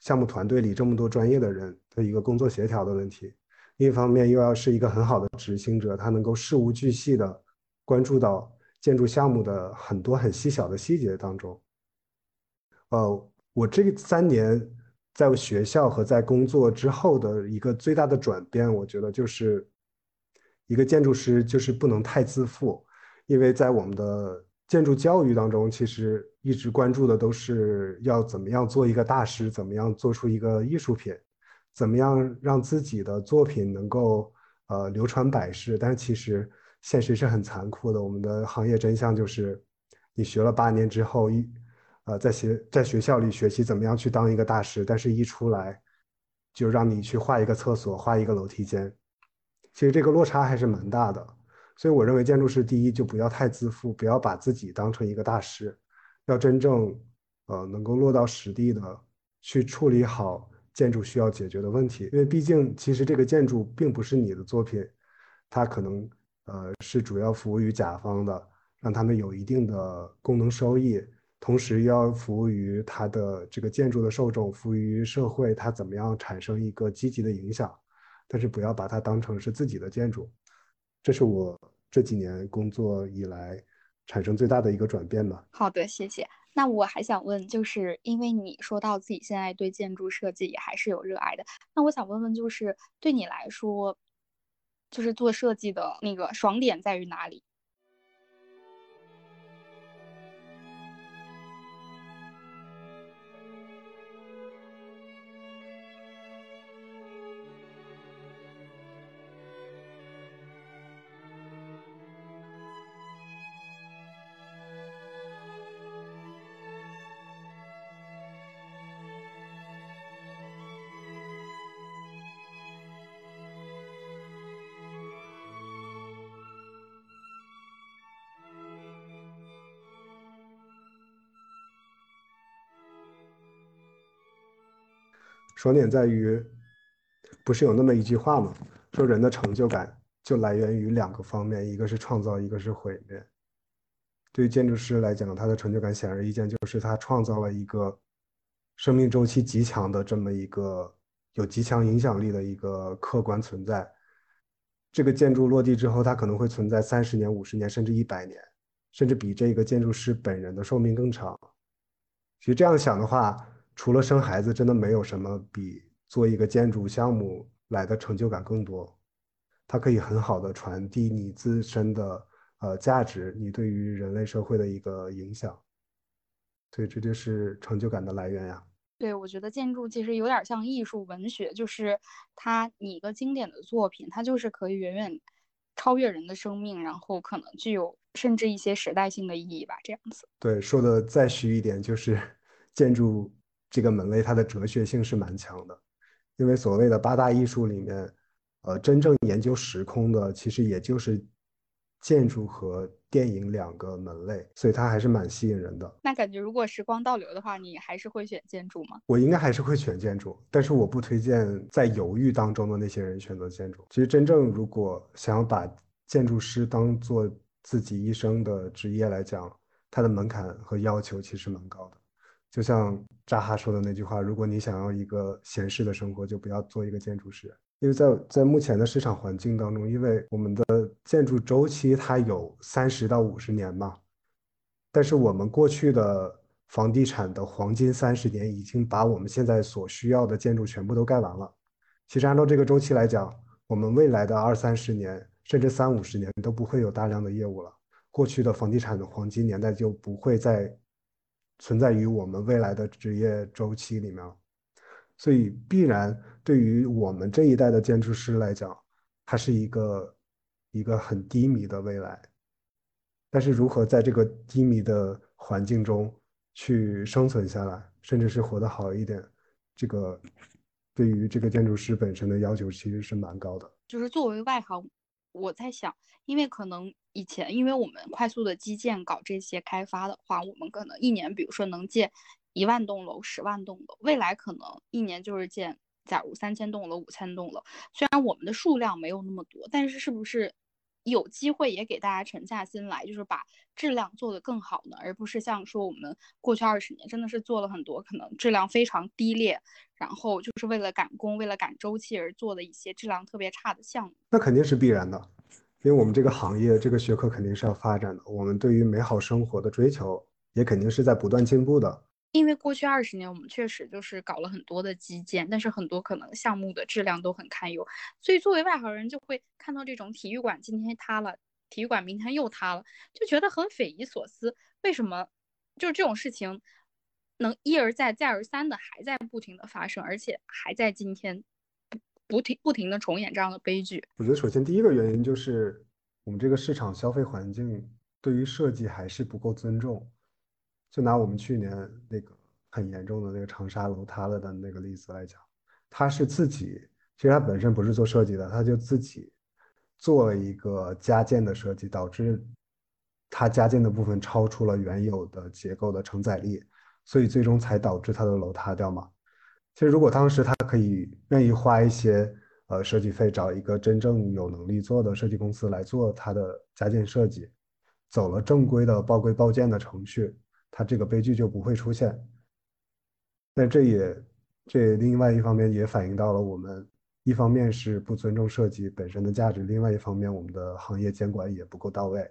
项目团队里这么多专业的人的一个工作协调的问题，另一方面又要是一个很好的执行者，他能够事无巨细的关注到建筑项目的很多很细小的细节当中。呃，我这三年在学校和在工作之后的一个最大的转变，我觉得就是一个建筑师就是不能太自负，因为在我们的。建筑教育当中，其实一直关注的都是要怎么样做一个大师，怎么样做出一个艺术品，怎么样让自己的作品能够呃流传百世。但是其实现实是很残酷的，我们的行业真相就是，你学了八年之后，一呃在学在学校里学习怎么样去当一个大师，但是一出来就让你去画一个厕所，画一个楼梯间，其实这个落差还是蛮大的。所以我认为建筑师第一就不要太自负，不要把自己当成一个大师，要真正，呃，能够落到实地的去处理好建筑需要解决的问题。因为毕竟其实这个建筑并不是你的作品，它可能呃是主要服务于甲方的，让他们有一定的功能收益，同时要服务于它的这个建筑的受众，服务于社会，它怎么样产生一个积极的影响。但是不要把它当成是自己的建筑。这是我这几年工作以来产生最大的一个转变吧。好的，谢谢。那我还想问，就是因为你说到自己现在对建筑设计也还是有热爱的，那我想问问，就是对你来说，就是做设计的那个爽点在于哪里？爽点在于，不是有那么一句话吗？说人的成就感就来源于两个方面，一个是创造，一个是毁灭。对于建筑师来讲，他的成就感显而易见，就是他创造了一个生命周期极强的这么一个有极强影响力的一个客观存在。这个建筑落地之后，它可能会存在三十年、五十年，甚至一百年，甚至比这个建筑师本人的寿命更长。其实这样想的话，除了生孩子，真的没有什么比做一个建筑项目来的成就感更多。它可以很好的传递你自身的呃价值，你对于人类社会的一个影响。所以这就是成就感的来源呀。对，我觉得建筑其实有点像艺术文学，就是它你一个经典的作品，它就是可以远远超越人的生命，然后可能具有甚至一些时代性的意义吧，这样子。对，说的再虚一点，就是 建筑这个门类它的哲学性是蛮强的，因为所谓的八大艺术里面，呃，真正研究时空的，其实也就是建筑和。电影两个门类，所以它还是蛮吸引人的。那感觉如果时光倒流的话，你还是会选建筑吗？我应该还是会选建筑，但是我不推荐在犹豫当中的那些人选择建筑。其实真正如果想要把建筑师当做自己一生的职业来讲，它的门槛和要求其实蛮高的。就像扎哈说的那句话：“如果你想要一个闲适的生活，就不要做一个建筑师。”因为在在目前的市场环境当中，因为我们的建筑周期它有三十到五十年嘛，但是我们过去的房地产的黄金三十年已经把我们现在所需要的建筑全部都盖完了。其实按照这个周期来讲，我们未来的二三十年甚至三五十年都不会有大量的业务了。过去的房地产的黄金年代就不会再存在于我们未来的职业周期里面。所以必然对于我们这一代的建筑师来讲，它是一个一个很低迷的未来。但是如何在这个低迷的环境中去生存下来，甚至是活得好一点，这个对于这个建筑师本身的要求其实是蛮高的。就是作为外行，我在想，因为可能以前因为我们快速的基建搞这些开发的话，我们可能一年比如说能建。一万栋楼、十万栋楼，未来可能一年就是建，假如三千栋楼、五千栋楼。虽然我们的数量没有那么多，但是是不是有机会也给大家沉下心来，就是把质量做得更好呢？而不是像说我们过去二十年真的是做了很多可能质量非常低劣，然后就是为了赶工、为了赶周期而做的一些质量特别差的项目。那肯定是必然的，因为我们这个行业、这个学科肯定是要发展的。我们对于美好生活的追求也肯定是在不断进步的。因为过去二十年，我们确实就是搞了很多的基建，但是很多可能项目的质量都很堪忧，所以作为外行人就会看到这种体育馆今天塌了，体育馆明天又塌了，就觉得很匪夷所思。为什么就是这种事情能一而再、再而三的还在不停的发生，而且还在今天不停不停的重演这样的悲剧？我觉得首先第一个原因就是我们这个市场消费环境对于设计还是不够尊重。就拿我们去年那个很严重的那个长沙楼塌了的那个例子来讲，他是自己，其实他本身不是做设计的，他就自己做了一个加建的设计，导致他加建的部分超出了原有的结构的承载力，所以最终才导致他的楼塌掉嘛。其实如果当时他可以愿意花一些呃设计费，找一个真正有能力做的设计公司来做他的加建设计，走了正规的报规报建的程序。它这个悲剧就不会出现，那这也这另外一方面也反映到了我们一方面是不尊重设计本身的价值，另外一方面我们的行业监管也不够到位。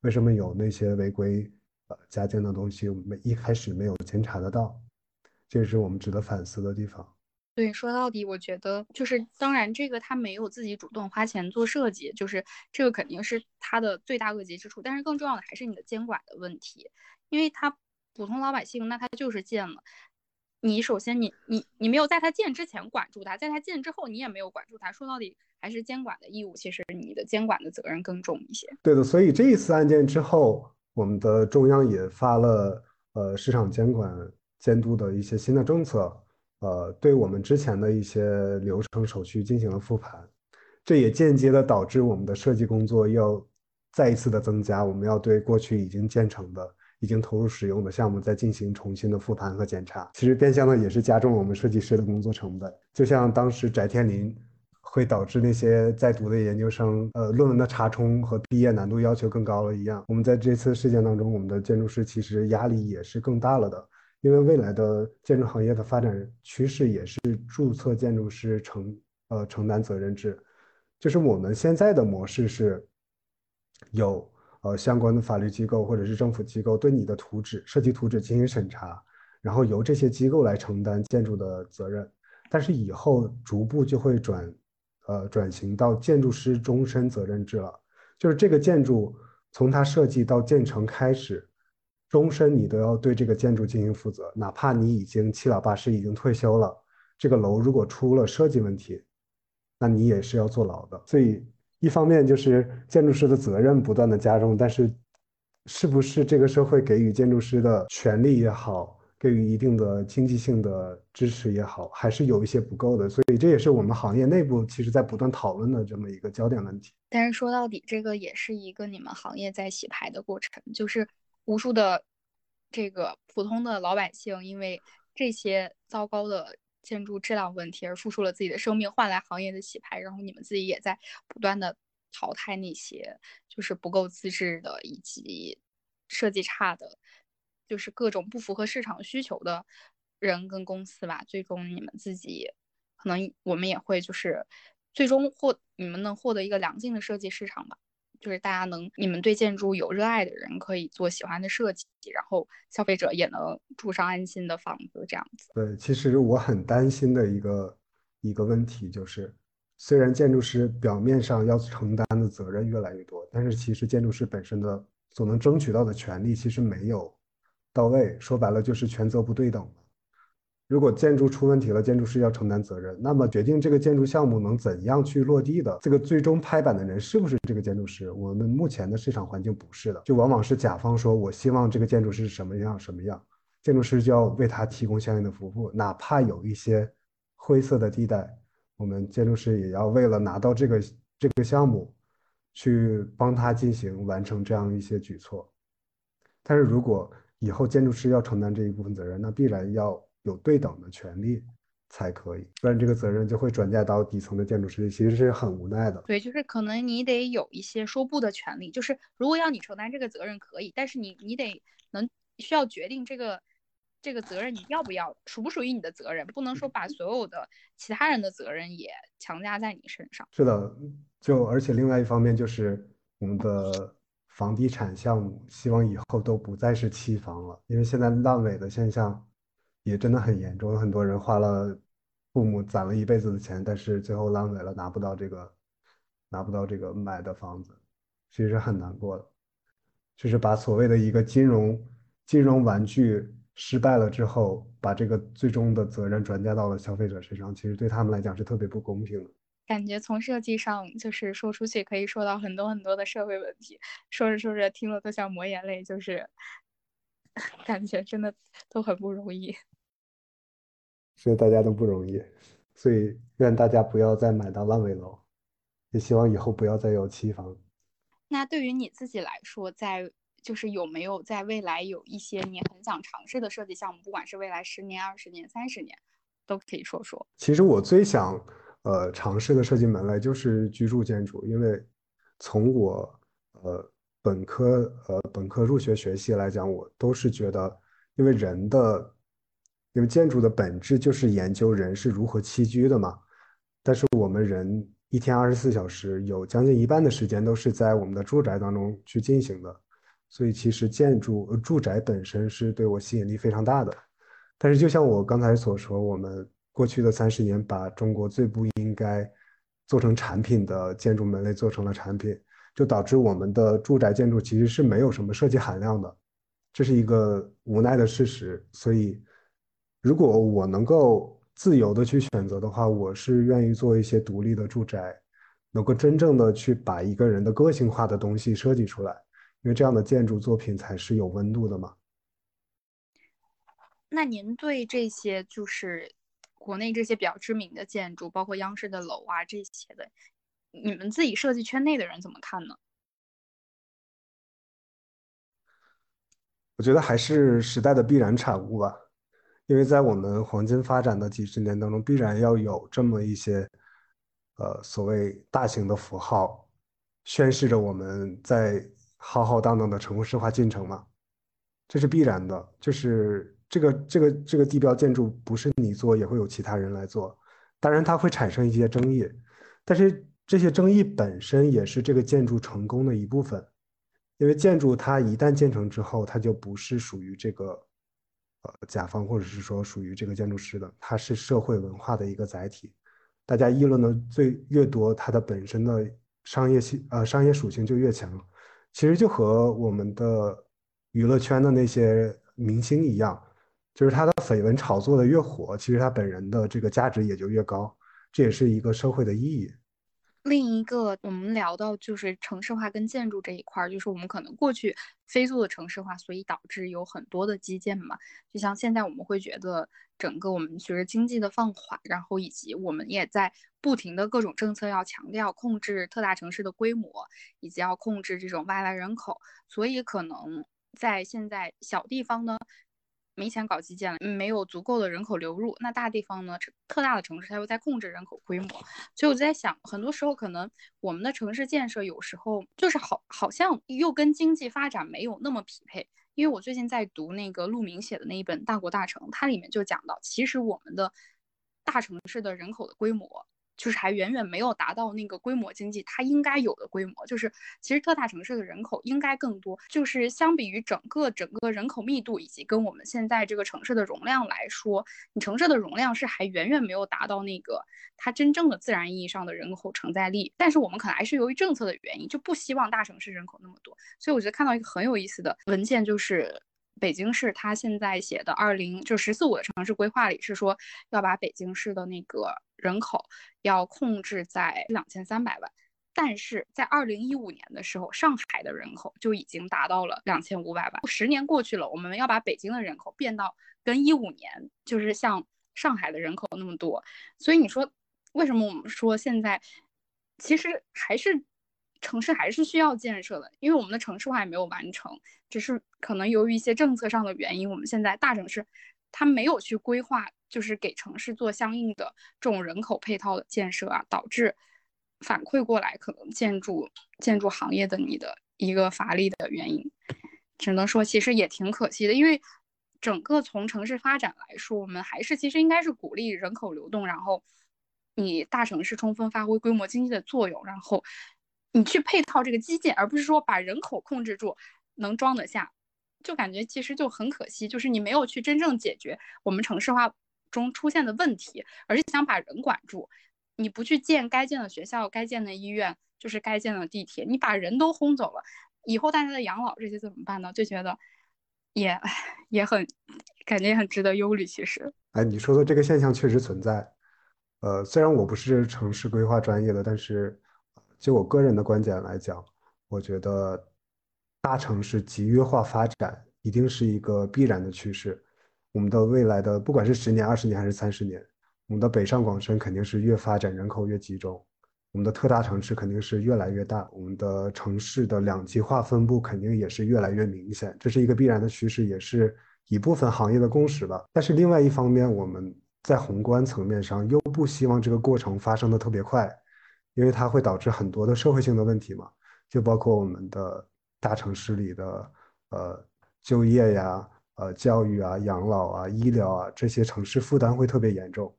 为什么有那些违规呃加建的东西，我们一开始没有监察得到？这是我们值得反思的地方。对，说到底，我觉得就是当然这个他没有自己主动花钱做设计，就是这个肯定是他的最大恶极之处。但是更重要的还是你的监管的问题。因为他普通老百姓，那他就是建了。你首先，你你你没有在他建之前管住他，在他建之后，你也没有管住他。说到底，还是监管的义务，其实你的监管的责任更重一些。对的，所以这一次案件之后，我们的中央也发了呃市场监管监督的一些新的政策，呃，对我们之前的一些流程手续进行了复盘，这也间接的导致我们的设计工作要再一次的增加，我们要对过去已经建成的。已经投入使用的项目再进行重新的复盘和检查，其实变相的也是加重了我们设计师的工作成本。就像当时翟天临会导致那些在读的研究生，呃，论文的查重和毕业难度要求更高了一样，我们在这次事件当中，我们的建筑师其实压力也是更大了的，因为未来的建筑行业的发展趋势也是注册建筑师承呃承担责任制，就是我们现在的模式是有呃相关的法律机构或者是政府机构对你的图纸设计图纸进行审查，然后由这些机构来承担建筑的责任，但是以后逐步就会转呃转型到建筑师终身责任制了，就是这个建筑从它设计到建成开始。终身你都要对这个建筑进行负责，哪怕你已经七老八十，已经退休了，这个楼如果出了设计问题，那你也是要坐牢的。所以一方面就是建筑师的责任不断的加重，但是是不是这个社会给予建筑师的权利也好，给予一定的经济性的支持也好，还是有一些不够的。所以这也是我们行业内部其实在不断讨论的这么一个焦点问题。但是说到底，这个也是一个你们行业在洗牌的过程，就是。无数的这个普通的老百姓，因为这些糟糕的建筑质量问题而付出了自己的生命，换来行业的洗牌。然后你们自己也在不断的淘汰那些就是不够资质的以及设计差的，就是各种不符合市场需求的人跟公司吧。最终你们自己可能我们也会就是最终获你们能获得一个良性的设计市场吧。就是大家能，你们对建筑有热爱的人可以做喜欢的设计，然后消费者也能住上安心的房子，这样子。对，其实我很担心的一个一个问题就是，虽然建筑师表面上要承担的责任越来越多，但是其实建筑师本身的所能争取到的权利其实没有到位，说白了就是权责不对等。如果建筑出问题了，建筑师要承担责任，那么决定这个建筑项目能怎样去落地的这个最终拍板的人是不是这个建筑师？我们目前的市场环境不是的，就往往是甲方说我希望这个建筑师什么样什么样，建筑师就要为他提供相应的服务，哪怕有一些灰色的地带，我们建筑师也要为了拿到这个这个项目，去帮他进行完成这样一些举措。但是如果以后建筑师要承担这一部分责任，那必然要。有对等的权利才可以，不然这个责任就会转嫁到底层的建筑师，其实是很无奈的。对，就是可能你得有一些说不的权利，就是如果要你承担这个责任可以，但是你你得能需要决定这个这个责任你要不要，属不属于你的责任，不能说把所有的其他人的责任也强加在你身上。是的，就而且另外一方面就是我们的房地产项目，希望以后都不再是期房了，因为现在烂尾的现象。也真的很严重，有很多人花了父母攒了一辈子的钱，但是最后烂尾了，拿不到这个，拿不到这个买的房子，其实很难过的。就是把所谓的一个金融金融玩具失败了之后，把这个最终的责任转嫁到了消费者身上，其实对他们来讲是特别不公平的。感觉从设计上就是说出去可以说到很多很多的社会问题，说着说着听了都想抹眼泪，就是 感觉真的都很不容易。所以大家都不容易，所以愿大家不要再买到烂尾楼，也希望以后不要再有期房。那对于你自己来说，在就是有没有在未来有一些你很想尝试的设计项目？不管是未来十年、二十年、三十年，都可以说说。其实我最想呃尝试的设计门类就是居住建筑，因为从我呃本科呃本科入学学习来讲，我都是觉得，因为人的。因为建筑的本质就是研究人是如何栖居的嘛，但是我们人一天二十四小时有将近一半的时间都是在我们的住宅当中去进行的，所以其实建筑住宅本身是对我吸引力非常大的。但是就像我刚才所说，我们过去的三十年把中国最不应该做成产品的建筑门类做成了产品，就导致我们的住宅建筑其实是没有什么设计含量的，这是一个无奈的事实，所以。如果我能够自由的去选择的话，我是愿意做一些独立的住宅，能够真正的去把一个人的个性化的东西设计出来，因为这样的建筑作品才是有温度的嘛。那您对这些就是国内这些比较知名的建筑，包括央视的楼啊这些的，你们自己设计圈内的人怎么看呢？我觉得还是时代的必然产物吧。因为在我们黄金发展的几十年当中，必然要有这么一些，呃，所谓大型的符号，宣示着我们在浩浩荡荡的城市化进程嘛，这是必然的。就是这个这个这个地标建筑不是你做，也会有其他人来做。当然，它会产生一些争议，但是这些争议本身也是这个建筑成功的一部分。因为建筑它一旦建成之后，它就不是属于这个呃甲方或者是说属于这个建筑师的，它是社会文化的一个载体。大家议论的最越多，它的本身的商业性呃商业属性就越强。其实就和我们的娱乐圈的那些明星一样，就是他的绯闻炒作的越火，其实他本人的这个价值也就越高。这也是一个社会的意义。另一个，我们聊到就是城市化跟建筑这一块儿，就是我们可能过去飞速的城市化，所以导致有很多的基建嘛。就像现在我们会觉得，整个我们随着经济的放缓，然后以及我们也在不停的各种政策要强调控制特大城市的规模，以及要控制这种外来人口，所以可能在现在小地方呢。没钱搞基建了，没有足够的人口流入，那大地方呢？特大的城市它又在控制人口规模，所以我在想，很多时候可能我们的城市建设有时候就是好，好像又跟经济发展没有那么匹配。因为我最近在读那个陆明写的那一本《大国大城》，它里面就讲到，其实我们的大城市的人口的规模。就是还远远没有达到那个规模经济它应该有的规模，就是其实特大城市的人口应该更多，就是相比于整个整个人口密度以及跟我们现在这个城市的容量来说，你城市的容量是还远远没有达到那个它真正的自然意义上的人口承载力。但是我们可能还是由于政策的原因，就不希望大城市人口那么多。所以我觉得看到一个很有意思的文件，就是北京市它现在写的二零就“十四五”的城市规划里是说要把北京市的那个。人口要控制在两千三百万，但是在二零一五年的时候，上海的人口就已经达到了两千五百万。十年过去了，我们要把北京的人口变到跟一五年就是像上海的人口那么多。所以你说为什么我们说现在其实还是城市还是需要建设的？因为我们的城市化也没有完成，只是可能由于一些政策上的原因，我们现在大城市它没有去规划。就是给城市做相应的这种人口配套的建设啊，导致反馈过来可能建筑建筑行业的你的一个乏力的原因，只能说其实也挺可惜的，因为整个从城市发展来说，我们还是其实应该是鼓励人口流动，然后你大城市充分发挥规模经济的作用，然后你去配套这个基建，而不是说把人口控制住能装得下，就感觉其实就很可惜，就是你没有去真正解决我们城市化。中出现的问题，而是想把人管住。你不去建该建的学校、该建的医院，就是该建的地铁，你把人都轰走了，以后大家的养老这些怎么办呢？就觉得也也很感觉很值得忧虑。其实，哎，你说的这个现象确实存在。呃，虽然我不是城市规划专业的，但是就我个人的观点来讲，我觉得大城市集约化发展一定是一个必然的趋势。我们的未来的不管是十年、二十年还是三十年，我们的北上广深肯定是越发展人口越集中，我们的特大城市肯定是越来越大，我们的城市的两极化分布肯定也是越来越明显，这是一个必然的趋势，也是一部分行业的共识吧。但是另外一方面，我们在宏观层面上又不希望这个过程发生的特别快，因为它会导致很多的社会性的问题嘛，就包括我们的大城市里的呃就业呀。呃，教育啊、养老啊、医疗啊，这些城市负担会特别严重，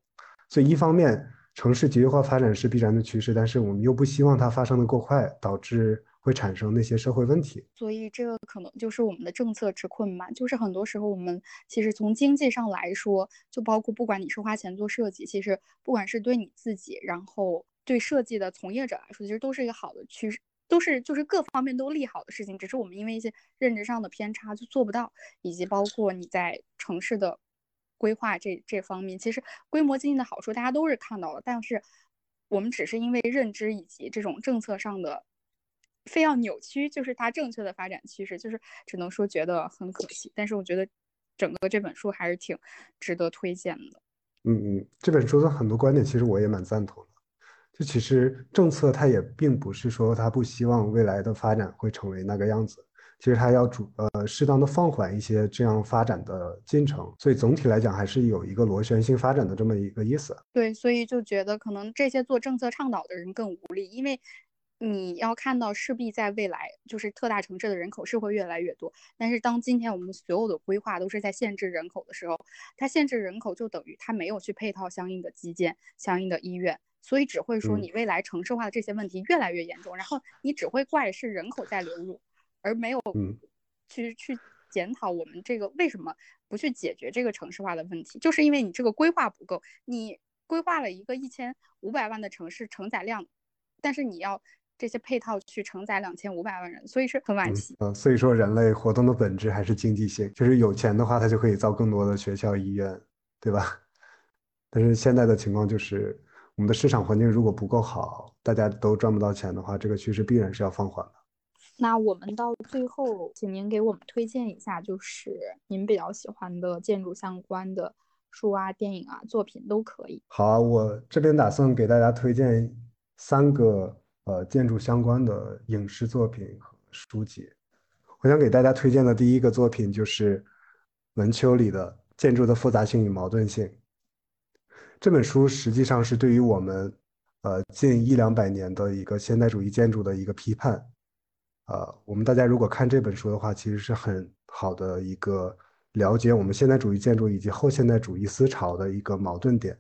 所以一方面城市集约化发展是必然的趋势，但是我们又不希望它发生的过快，导致会产生那些社会问题。所以这个可能就是我们的政策之困嘛，就是很多时候我们其实从经济上来说，就包括不管你是花钱做设计，其实不管是对你自己，然后对设计的从业者来说，其实都是一个好的趋势。都是就是各方面都利好的事情，只是我们因为一些认知上的偏差就做不到，以及包括你在城市的规划这这方面，其实规模经济的好处大家都是看到了，但是我们只是因为认知以及这种政策上的非要扭曲，就是它正确的发展趋势，就是只能说觉得很可惜。但是我觉得整个这本书还是挺值得推荐的。嗯嗯，这本书的很多观点其实我也蛮赞同的。这其实政策它也并不是说它不希望未来的发展会成为那个样子，其实它要主呃适当的放缓一些这样发展的进程，所以总体来讲还是有一个螺旋性发展的这么一个意思。对，所以就觉得可能这些做政策倡导的人更无力，因为你要看到，势必在未来，就是特大城市的人口是会越来越多。但是当今天我们所有的规划都是在限制人口的时候，它限制人口就等于它没有去配套相应的基建、相应的医院，所以只会说你未来城市化的这些问题越来越严重，然后你只会怪是人口在流入，而没有去去检讨我们这个为什么不去解决这个城市化的问题，就是因为你这个规划不够，你规划了一个一千五百万的城市承载量，但是你要。这些配套去承载两千五百万人，所以是很惋惜。嗯，所以说人类活动的本质还是经济性，就是有钱的话，他就可以造更多的学校、医院，对吧？但是现在的情况就是，我们的市场环境如果不够好，大家都赚不到钱的话，这个趋势必然是要放缓的。那我们到最后，请您给我们推荐一下，就是您比较喜欢的建筑相关的书啊、电影啊、作品都可以。好啊，我这边打算给大家推荐三个。呃，建筑相关的影视作品和书籍，我想给大家推荐的第一个作品就是文丘里的《建筑的复杂性与矛盾性》。这本书实际上是对于我们呃近一两百年的一个现代主义建筑的一个批判。呃，我们大家如果看这本书的话，其实是很好的一个了解我们现代主义建筑以及后现代主义思潮的一个矛盾点。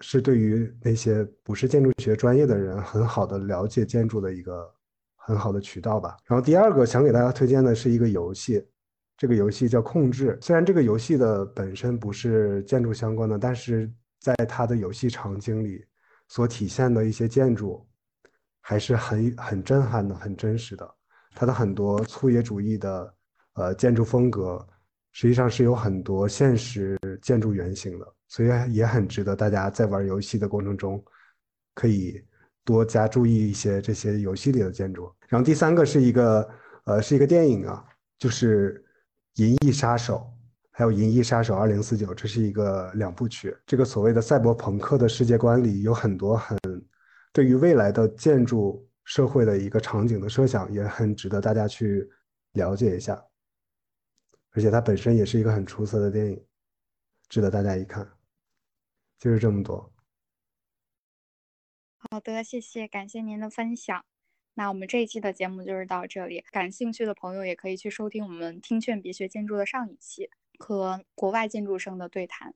是对于那些不是建筑学专业的人很好的了解建筑的一个很好的渠道吧。然后第二个想给大家推荐的是一个游戏，这个游戏叫《控制》。虽然这个游戏的本身不是建筑相关的，但是在它的游戏场景里所体现的一些建筑还是很很震撼的、很真实的。它的很多粗野主义的呃建筑风格，实际上是有很多现实建筑原型的。所以也很值得大家在玩游戏的过程中，可以多加注意一些这些游戏里的建筑。然后第三个是一个呃是一个电影啊，就是《银翼杀手》还有《银翼杀手二零四九》，这是一个两部曲。这个所谓的赛博朋克的世界观里有很多很对于未来的建筑社会的一个场景的设想，也很值得大家去了解一下。而且它本身也是一个很出色的电影，值得大家一看。就是这么多。好的，谢谢，感谢您的分享。那我们这一期的节目就是到这里，感兴趣的朋友也可以去收听我们“听劝别学建筑”的上一期和国外建筑生的对谈。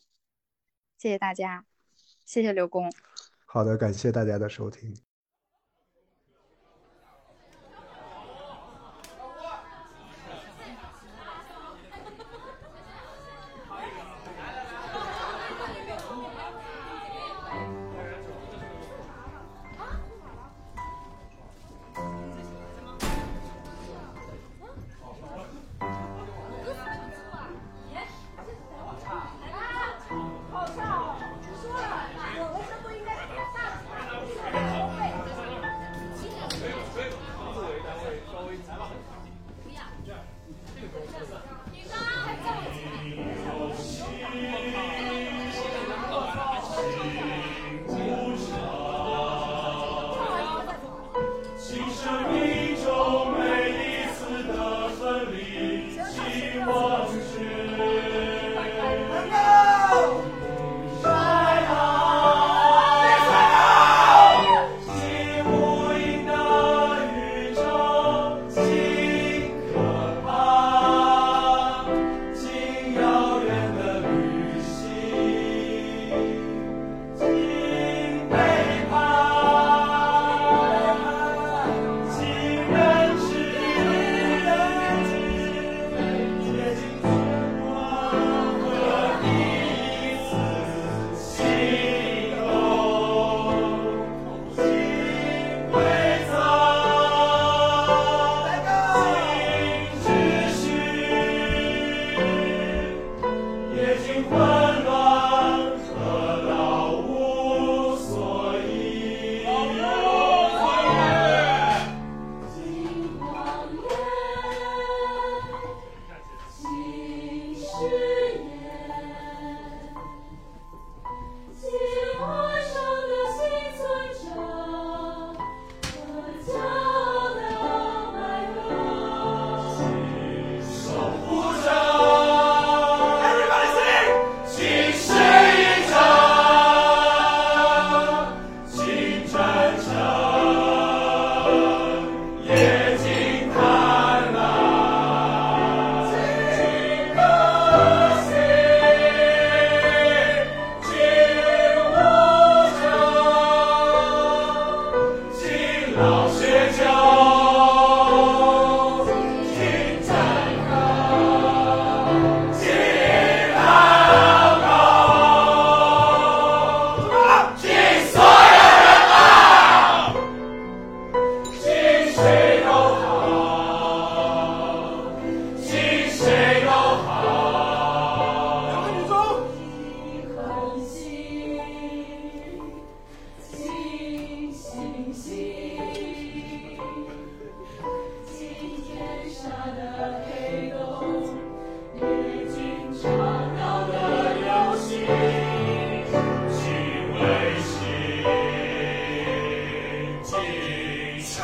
谢谢大家，谢谢刘工。好的，感谢大家的收听。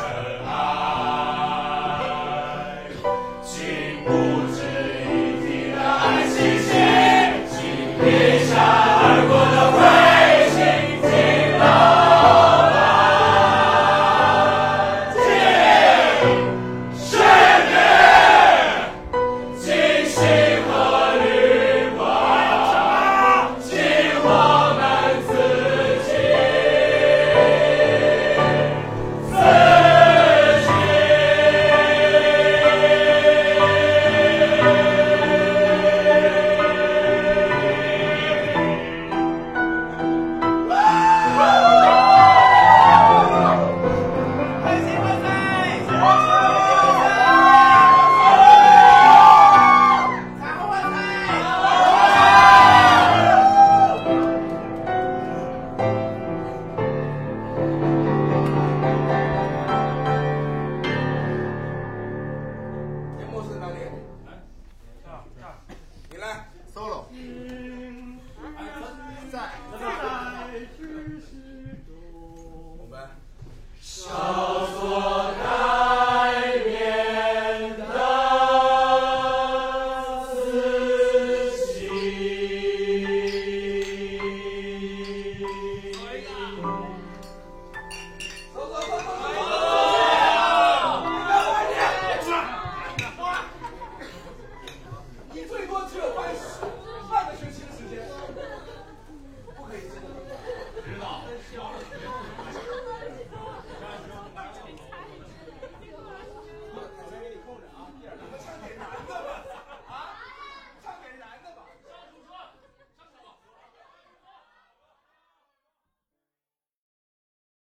Eternal.